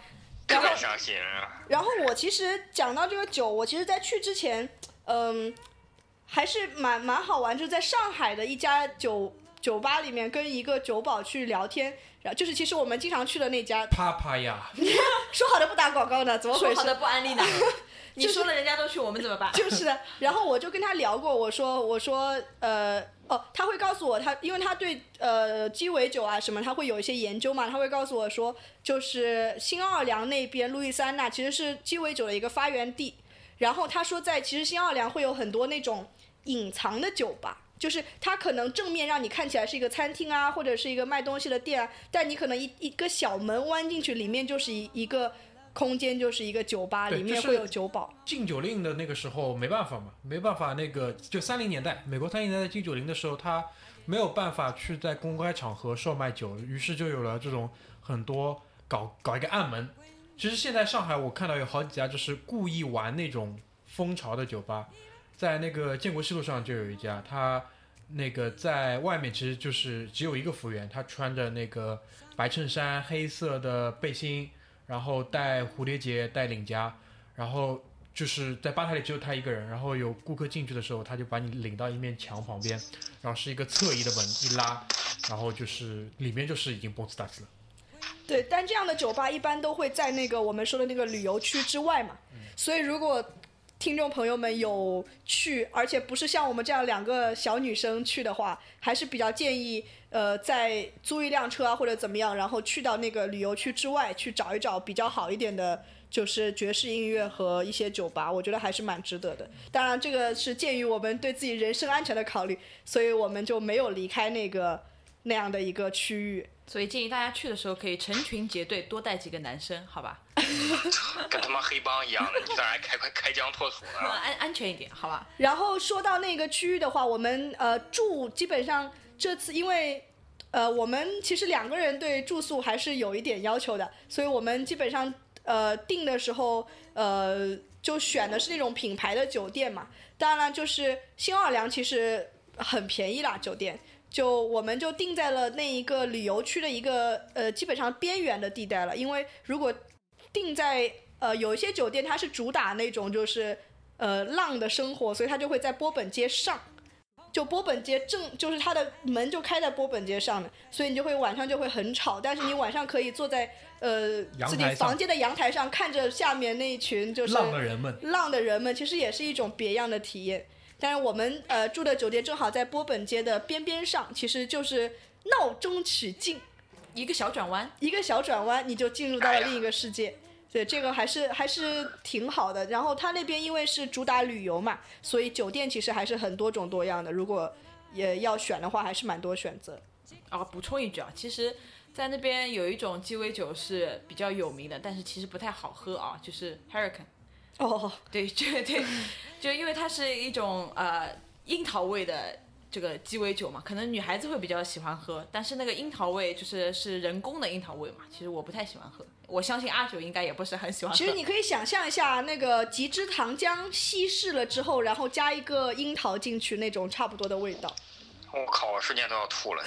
特别伤心。啊然后我其实讲到这个酒，我其实在去之前，嗯，还是蛮蛮好玩，就是在上海的一家酒酒吧里面跟一个酒保去聊天，然后就是其实我们经常去的那家，啪啪呀，说好的不打广告呢，怎么回事？说好的不安利呢？你说了人家都去，我们怎么办？就是的，然后我就跟他聊过，我说我说呃哦，他会告诉我他，因为他对呃鸡尾酒啊什么，他会有一些研究嘛，他会告诉我说，就是新奥尔良那边路易斯安那其实是鸡尾酒的一个发源地，然后他说在其实新奥尔良会有很多那种隐藏的酒吧。就是它可能正面让你看起来是一个餐厅啊，或者是一个卖东西的店，但你可能一一个小门弯进去，里面就是一一个空间，就是一个酒吧，里面会有酒保。禁酒令的那个时候没办法嘛，没办法，那个就三零年代，美国三零年代禁酒令的时候，他没有办法去在公开场合售卖酒，于是就有了这种很多搞搞一个暗门。其实现在上海我看到有好几家就是故意玩那种风潮的酒吧，在那个建国西路上就有一家，他那个在外面其实就是只有一个服务员，他穿着那个白衬衫、黑色的背心，然后戴蝴蝶结、戴领夹，然后就是在吧台里只有他一个人，然后有顾客进去的时候，他就把你领到一面墙旁边，然后是一个侧移的门，一拉，然后就是里面就是已经 b o s t a s 了。对，但这样的酒吧一般都会在那个我们说的那个旅游区之外嘛，所以如果听众朋友们有去，而且不是像我们这样两个小女生去的话，还是比较建议呃再租一辆车啊或者怎么样，然后去到那个旅游区之外去找一找比较好一点的。就是爵士音乐和一些酒吧，我觉得还是蛮值得的。当然，这个是鉴于我们对自己人身安全的考虑，所以我们就没有离开那个那样的一个区域。所以建议大家去的时候可以成群结队，多带几个男生，好吧？跟他妈黑帮一样的，你在那还开开开疆拓土呢。安安全一点，好吧？然后说到那个区域的话，我们呃住基本上这次因为呃我们其实两个人对住宿还是有一点要求的，所以我们基本上呃订的时候呃就选的是那种品牌的酒店嘛。当然就是新奥尔良其实很便宜啦，酒店。就我们就定在了那一个旅游区的一个呃基本上边缘的地带了，因为如果定在呃有一些酒店它是主打那种就是呃浪的生活，所以它就会在波本街上，就波本街正就是它的门就开在波本街上面，所以你就会晚上就会很吵，但是你晚上可以坐在呃自己房间的阳台上，看着下面那一群就是浪的人们，浪的人们，其实也是一种别样的体验。但是我们呃住的酒店正好在波本街的边边上，其实就是闹中取静，一个小转弯，一个小转弯你就进入到了另一个世界。对，这个还是还是挺好的。然后它那边因为是主打旅游嘛，所以酒店其实还是很多种多样的。如果也要选的话，还是蛮多选择。啊，补充一句啊，其实，在那边有一种鸡尾酒是比较有名的，但是其实不太好喝啊，就是 Hurricane。哦，对，就对，就因为它是一种呃樱桃味的这个鸡尾酒嘛，可能女孩子会比较喜欢喝，但是那个樱桃味就是是人工的樱桃味嘛，其实我不太喜欢喝。我相信阿九应该也不是很喜欢。其实你可以想象一下，那个极汁糖浆稀释了之后，然后加一个樱桃进去，那种差不多的味道。我靠，我瞬间都要吐了。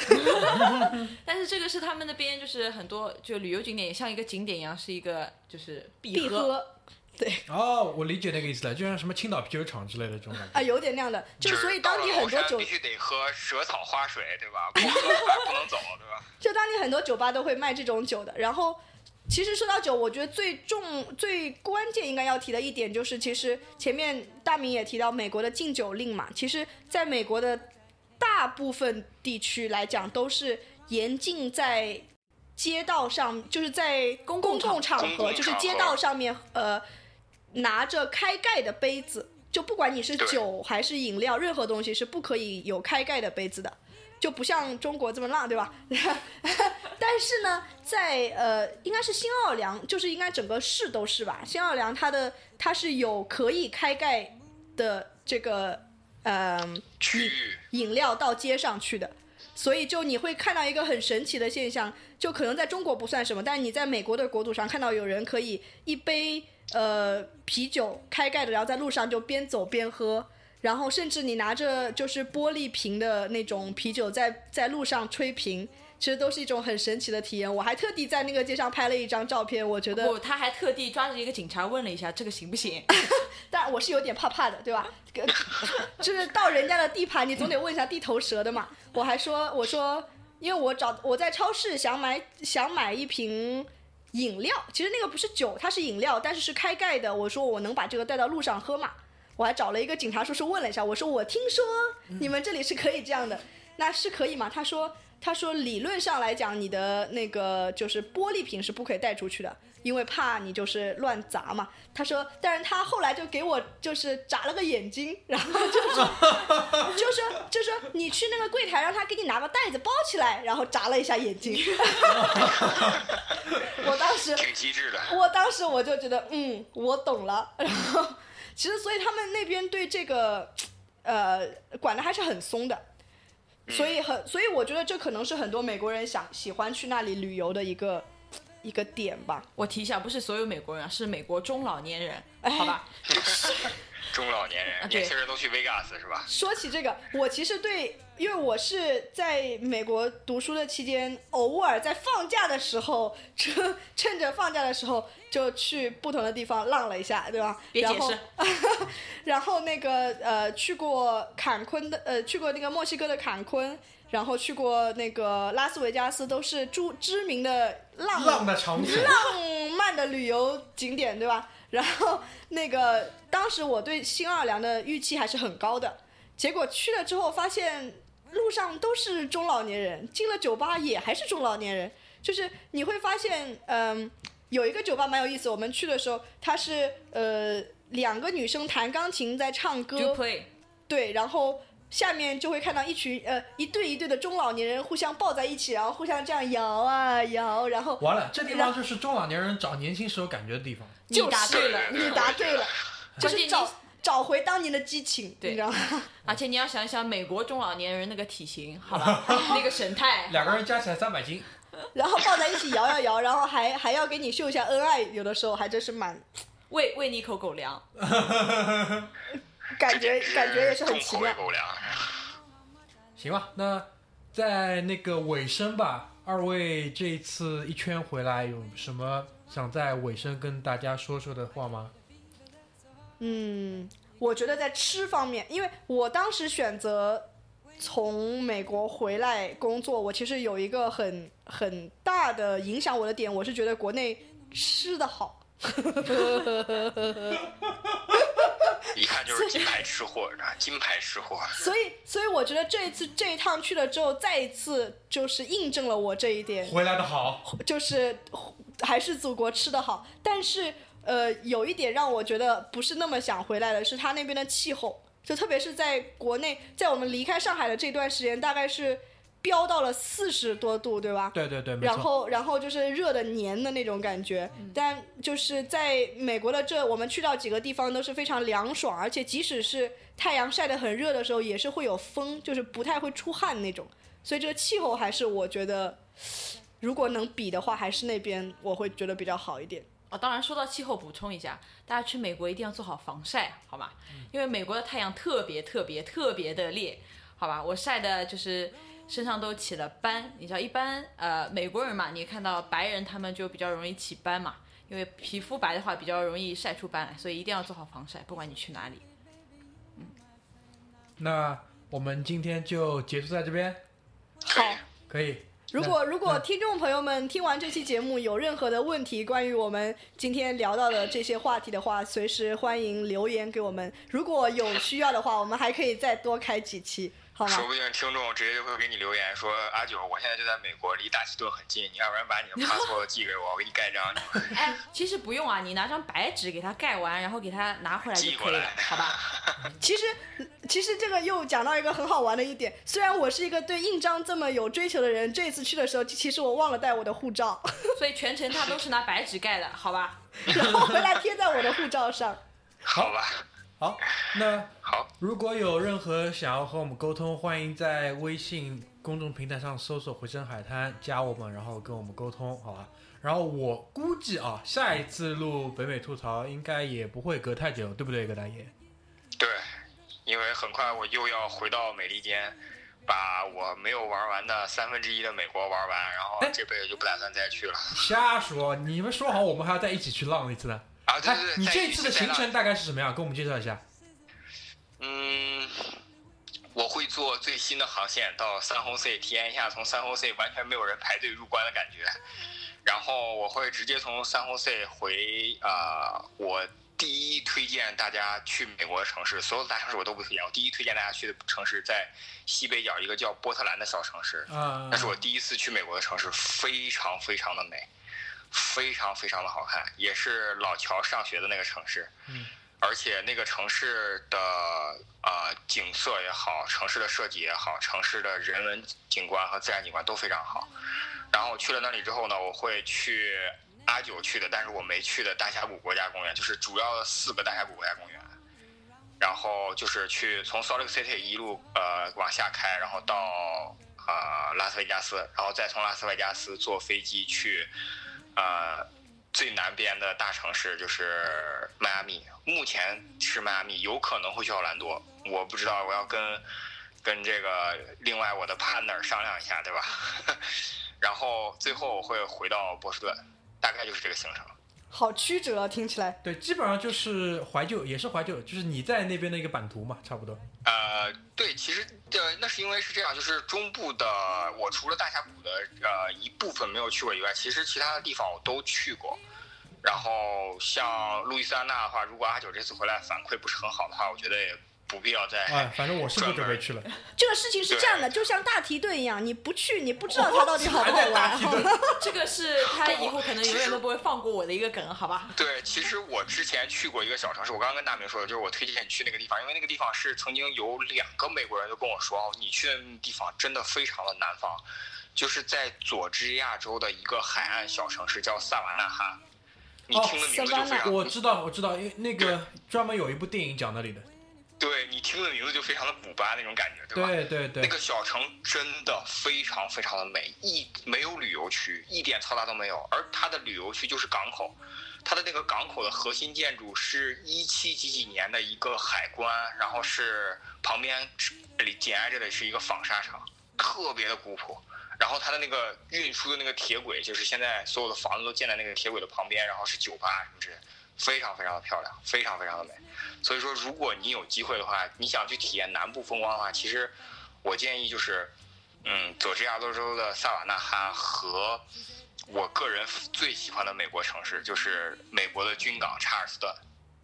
但是这个是他们那边就是很多就旅游景点，也像一个景点一样，是一个就是必必喝，对哦，我理解那个意思了，就像什么青岛啤酒厂之类的这种感觉。啊，有点那样的，就是所以当地很多酒必，须得喝蛇草花水，对吧？不喝不能走，对吧？就当地很多酒吧都会卖这种酒的。然后，其实说到酒，我觉得最重、最关键应该要提的一点就是，其实前面大明也提到美国的禁酒令嘛，其实在美国的大部分地区来讲，都是严禁在街道上，就是在公共共场合，公共场合就是街道上面，呃，拿着开盖的杯子，就不管你是酒还是饮料，任何东西是不可以有开盖的杯子的。就不像中国这么浪，对吧？但是呢，在呃，应该是新奥尔良，就是应该整个市都是吧？新奥尔良它的它是有可以开盖的这个呃饮饮料到街上去的，所以就你会看到一个很神奇的现象，就可能在中国不算什么，但是你在美国的国土上看到有人可以一杯呃啤酒开盖的，然后在路上就边走边喝。然后甚至你拿着就是玻璃瓶的那种啤酒在在路上吹瓶，其实都是一种很神奇的体验。我还特地在那个街上拍了一张照片，我觉得不，他还特地抓着一个警察问了一下，这个行不行？但我是有点怕怕的，对吧？跟就是到人家的地盘，你总得问一下地头蛇的嘛。我还说，我说，因为我找我在超市想买想买一瓶饮料，其实那个不是酒，它是饮料，但是是开盖的。我说我能把这个带到路上喝吗？我还找了一个警察叔叔问了一下，我说我听说你们这里是可以这样的，那是可以吗？他说他说理论上来讲，你的那个就是玻璃瓶是不可以带出去的，因为怕你就是乱砸嘛。他说，但是他后来就给我就是眨了个眼睛，然后就说 就说就说你去那个柜台，让他给你拿个袋子包起来，然后眨了一下眼睛。我当时挺机智的。我当时我就觉得，嗯，我懂了。然后，其实所以他们那边对这个，呃，管的还是很松的，所以很，所以我觉得这可能是很多美国人想喜欢去那里旅游的一个一个点吧。我提一下，不是所有美国人啊，是美国中老年人，哎好吧？中老年人、啊对年轻人都去 Vegas 是吧？说起这个，我其实对，因为我是在美国读书的期间，偶尔在放假的时候，趁趁着放假的时候就去不同的地方浪了一下，对吧？然后别解释，然后 那个呃，去过坎昆的，呃，去过那个墨西哥的坎昆，然后去过那个拉斯维加斯，都是著知名的浪浪的浪漫的旅游景点，对吧？然后那个当时我对新奥尔良的预期还是很高的，结果去了之后发现路上都是中老年人，进了酒吧也还是中老年人，就是你会发现，嗯，有一个酒吧蛮有意思，我们去的时候，它是呃两个女生弹钢琴在唱歌。对，然后下面就会看到一群呃一对一对的中老年人互相抱在一起，然后互相这样摇啊摇，然后完了，这地方就是中老年人找年轻时候感觉的地方。你就是答对了，你答对了，就是找找回当年的激情，对。你知道吗？而且你要想一想美国中老年人那个体型，好吧，那个神态，两个人加起来三百斤，然后抱在一起摇摇摇，然后还还要给你秀一下恩爱，有的时候还真是蛮喂喂你一口狗粮，感觉感觉也是很奇妙。口粮。行吧？那在那个尾声吧，二位这一次一圈回来有什么想在尾声跟大家说说的话吗？嗯，我觉得在吃方面，因为我当时选择从美国回来工作，我其实有一个很很大的影响我的点，我是觉得国内吃的好。一看就是金牌吃货，啊，金牌吃货。所以，所以我觉得这一次这一趟去了之后，再一次就是印证了我这一点，回来的好，就是还是祖国吃的好。但是，呃，有一点让我觉得不是那么想回来的是，他那边的气候，就特别是在国内，在我们离开上海的这段时间，大概是飙到了四十多度，对吧？对对对，然后，然后就是热的黏的那种感觉，但就是在美国的这，我们去到几个地方都是非常凉爽，而且即使是太阳晒得很热的时候，也是会有风，就是不太会出汗那种。所以这个气候还是我觉得，如果能比的话，还是那边我会觉得比较好一点。哦，当然说到气候，补充一下，大家去美国一定要做好防晒，好吗？因为美国的太阳特别特别特别的烈，好吧？我晒的就是身上都起了斑，你知道，一般呃美国人嘛，你看到白人他们就比较容易起斑嘛，因为皮肤白的话比较容易晒出斑来，所以一定要做好防晒，不管你去哪里。嗯。那我们今天就结束在这边，好，可以。如果如果听众朋友们听完这期节目有任何的问题，关于我们今天聊到的这些话题的话，随时欢迎留言给我们。如果有需要的话，我们还可以再多开几期，好说？不定听众直接就会给你留言说：“阿九，我现在就在美国，离大西顿很近，你要不然把你的 passport 寄给我，我给你盖章。哎，其实不用啊，你拿张白纸给它盖完，然后给它拿回来就寄过来可以了，好吧？其实，其实这个又讲到一个很好玩的一点。虽然我是一个对印章这么有追求的人，这次去的时候，其实我忘了带我的护照，所以全程他都是拿白纸盖的，好吧？然后回来贴在我的护照上。好吧，好，那好，如果有任何想要和我们沟通，欢迎在微信公众平台上搜索“回声海滩”，加我们，然后跟我们沟通，好吧？然后我估计啊，下一次录北美吐槽应该也不会隔太久，对不对，葛大爷？对，因为很快我又要回到美利坚，把我没有玩完的三分之一的美国玩完，然后哎这辈子就不打算再去了。瞎说！你们说好我们还要再一起去浪一次呢。啊，对哎对对，你这次的行程大概是什么样？跟我们介绍一下。嗯，我会坐最新的航线到三红 C 体验一下从三红 C 完全没有人排队入关的感觉，然后我会直接从三红 C 回啊、呃我第一推荐大家去美国的城市，所有的大城市我都不推荐，我第一推荐大家去的城市在西北角一个叫波特兰的小城市，啊、那是我第一次去美国的城市，非常非常的美，非常非常的好看，也是老乔上学的那个城市。嗯，而且那个城市的呃景色也好，城市的设计也好，城市的人文景观和自然景观都非常好。然后去了那里之后呢，我会去阿九去的，但是我没去的大峡谷国家公园，就是主要的四个大峡谷国家公园。然后就是去从 Salt Lake City 一路呃往下开，然后到呃拉斯维加斯，然后再从拉斯维加斯坐飞机去呃最南边的大城市就是迈阿密，目前是迈阿密，有可能会去奥兰多，我不知道，我要跟跟这个另外我的 partner 商量一下，对吧？然后最后我会回到波士顿，大概就是这个行程。好曲折啊，听起来。对，基本上就是怀旧，也是怀旧，就是你在那边的一个版图嘛，差不多。呃，对，其实呃，那是因为是这样，就是中部的，我除了大峡谷的呃一部分没有去过以外，其实其他的地方我都去过。然后像路易斯安那的话，如果阿九这次回来反馈不是很好的话，我觉得也不必要再。哎，反正我是不准备去了。这个事情是这样的，就像大提顿一样，你不去，你不知道它到底好不好玩。这个是他以后可能永远都不会放过我的一个梗，好吧？对，其实我之前去过一个小城市，我刚刚跟大明说的，就是我推荐你去那个地方，因为那个地方是曾经有两个美国人都跟我说，哦，你去的地方真的非常的南方，就是在佐治亚州的一个海岸小城市叫萨瓦纳哈。你听的名字就非常，我知道，我知道，因为那个专门有一部电影讲那里的。对你听的名字就非常的古巴那种感觉，对吧？对对对那。个小城真的非常非常的美，一没有旅游区，一点嘈杂都没有。而它的旅游区就是港口，它的那个港口的核心建筑是一七几几年的一个海关，然后是旁边这里紧挨着的是一个纺纱厂，特别的古朴。然后它的那个运输的那个铁轨，就是现在所有的房子都建在那个铁轨的旁边，然后是酒吧什么之类的，非常非常的漂亮，非常非常的美。所以说，如果你有机会的话，你想去体验南部风光的话，其实我建议就是，嗯，佐治亚州州的萨瓦纳哈和我个人最喜欢的美国城市，就是美国的军港查尔斯顿，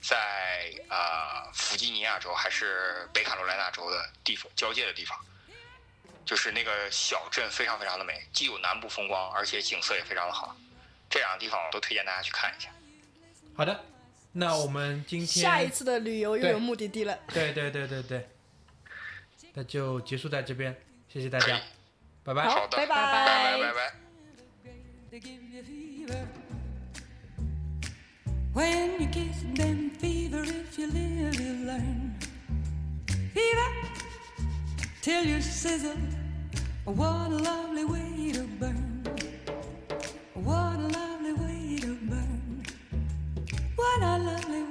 在呃弗吉尼亚州还是北卡罗来纳州的地方交界的地方，就是那个小镇非常非常的美，既有南部风光，而且景色也非常的好。这两个地方我都推荐大家去看一下。好的，那我们今天下一次的旅游又有目的地了。对对对对对，那就结束在这边，谢谢大家，拜拜。好的，拜拜拜拜拜拜。They give you fever when you kiss them. Fever if you live, you learn. tellyouseasonwhatlovelywaiterburnwhatlovelywaiterburn what a lovely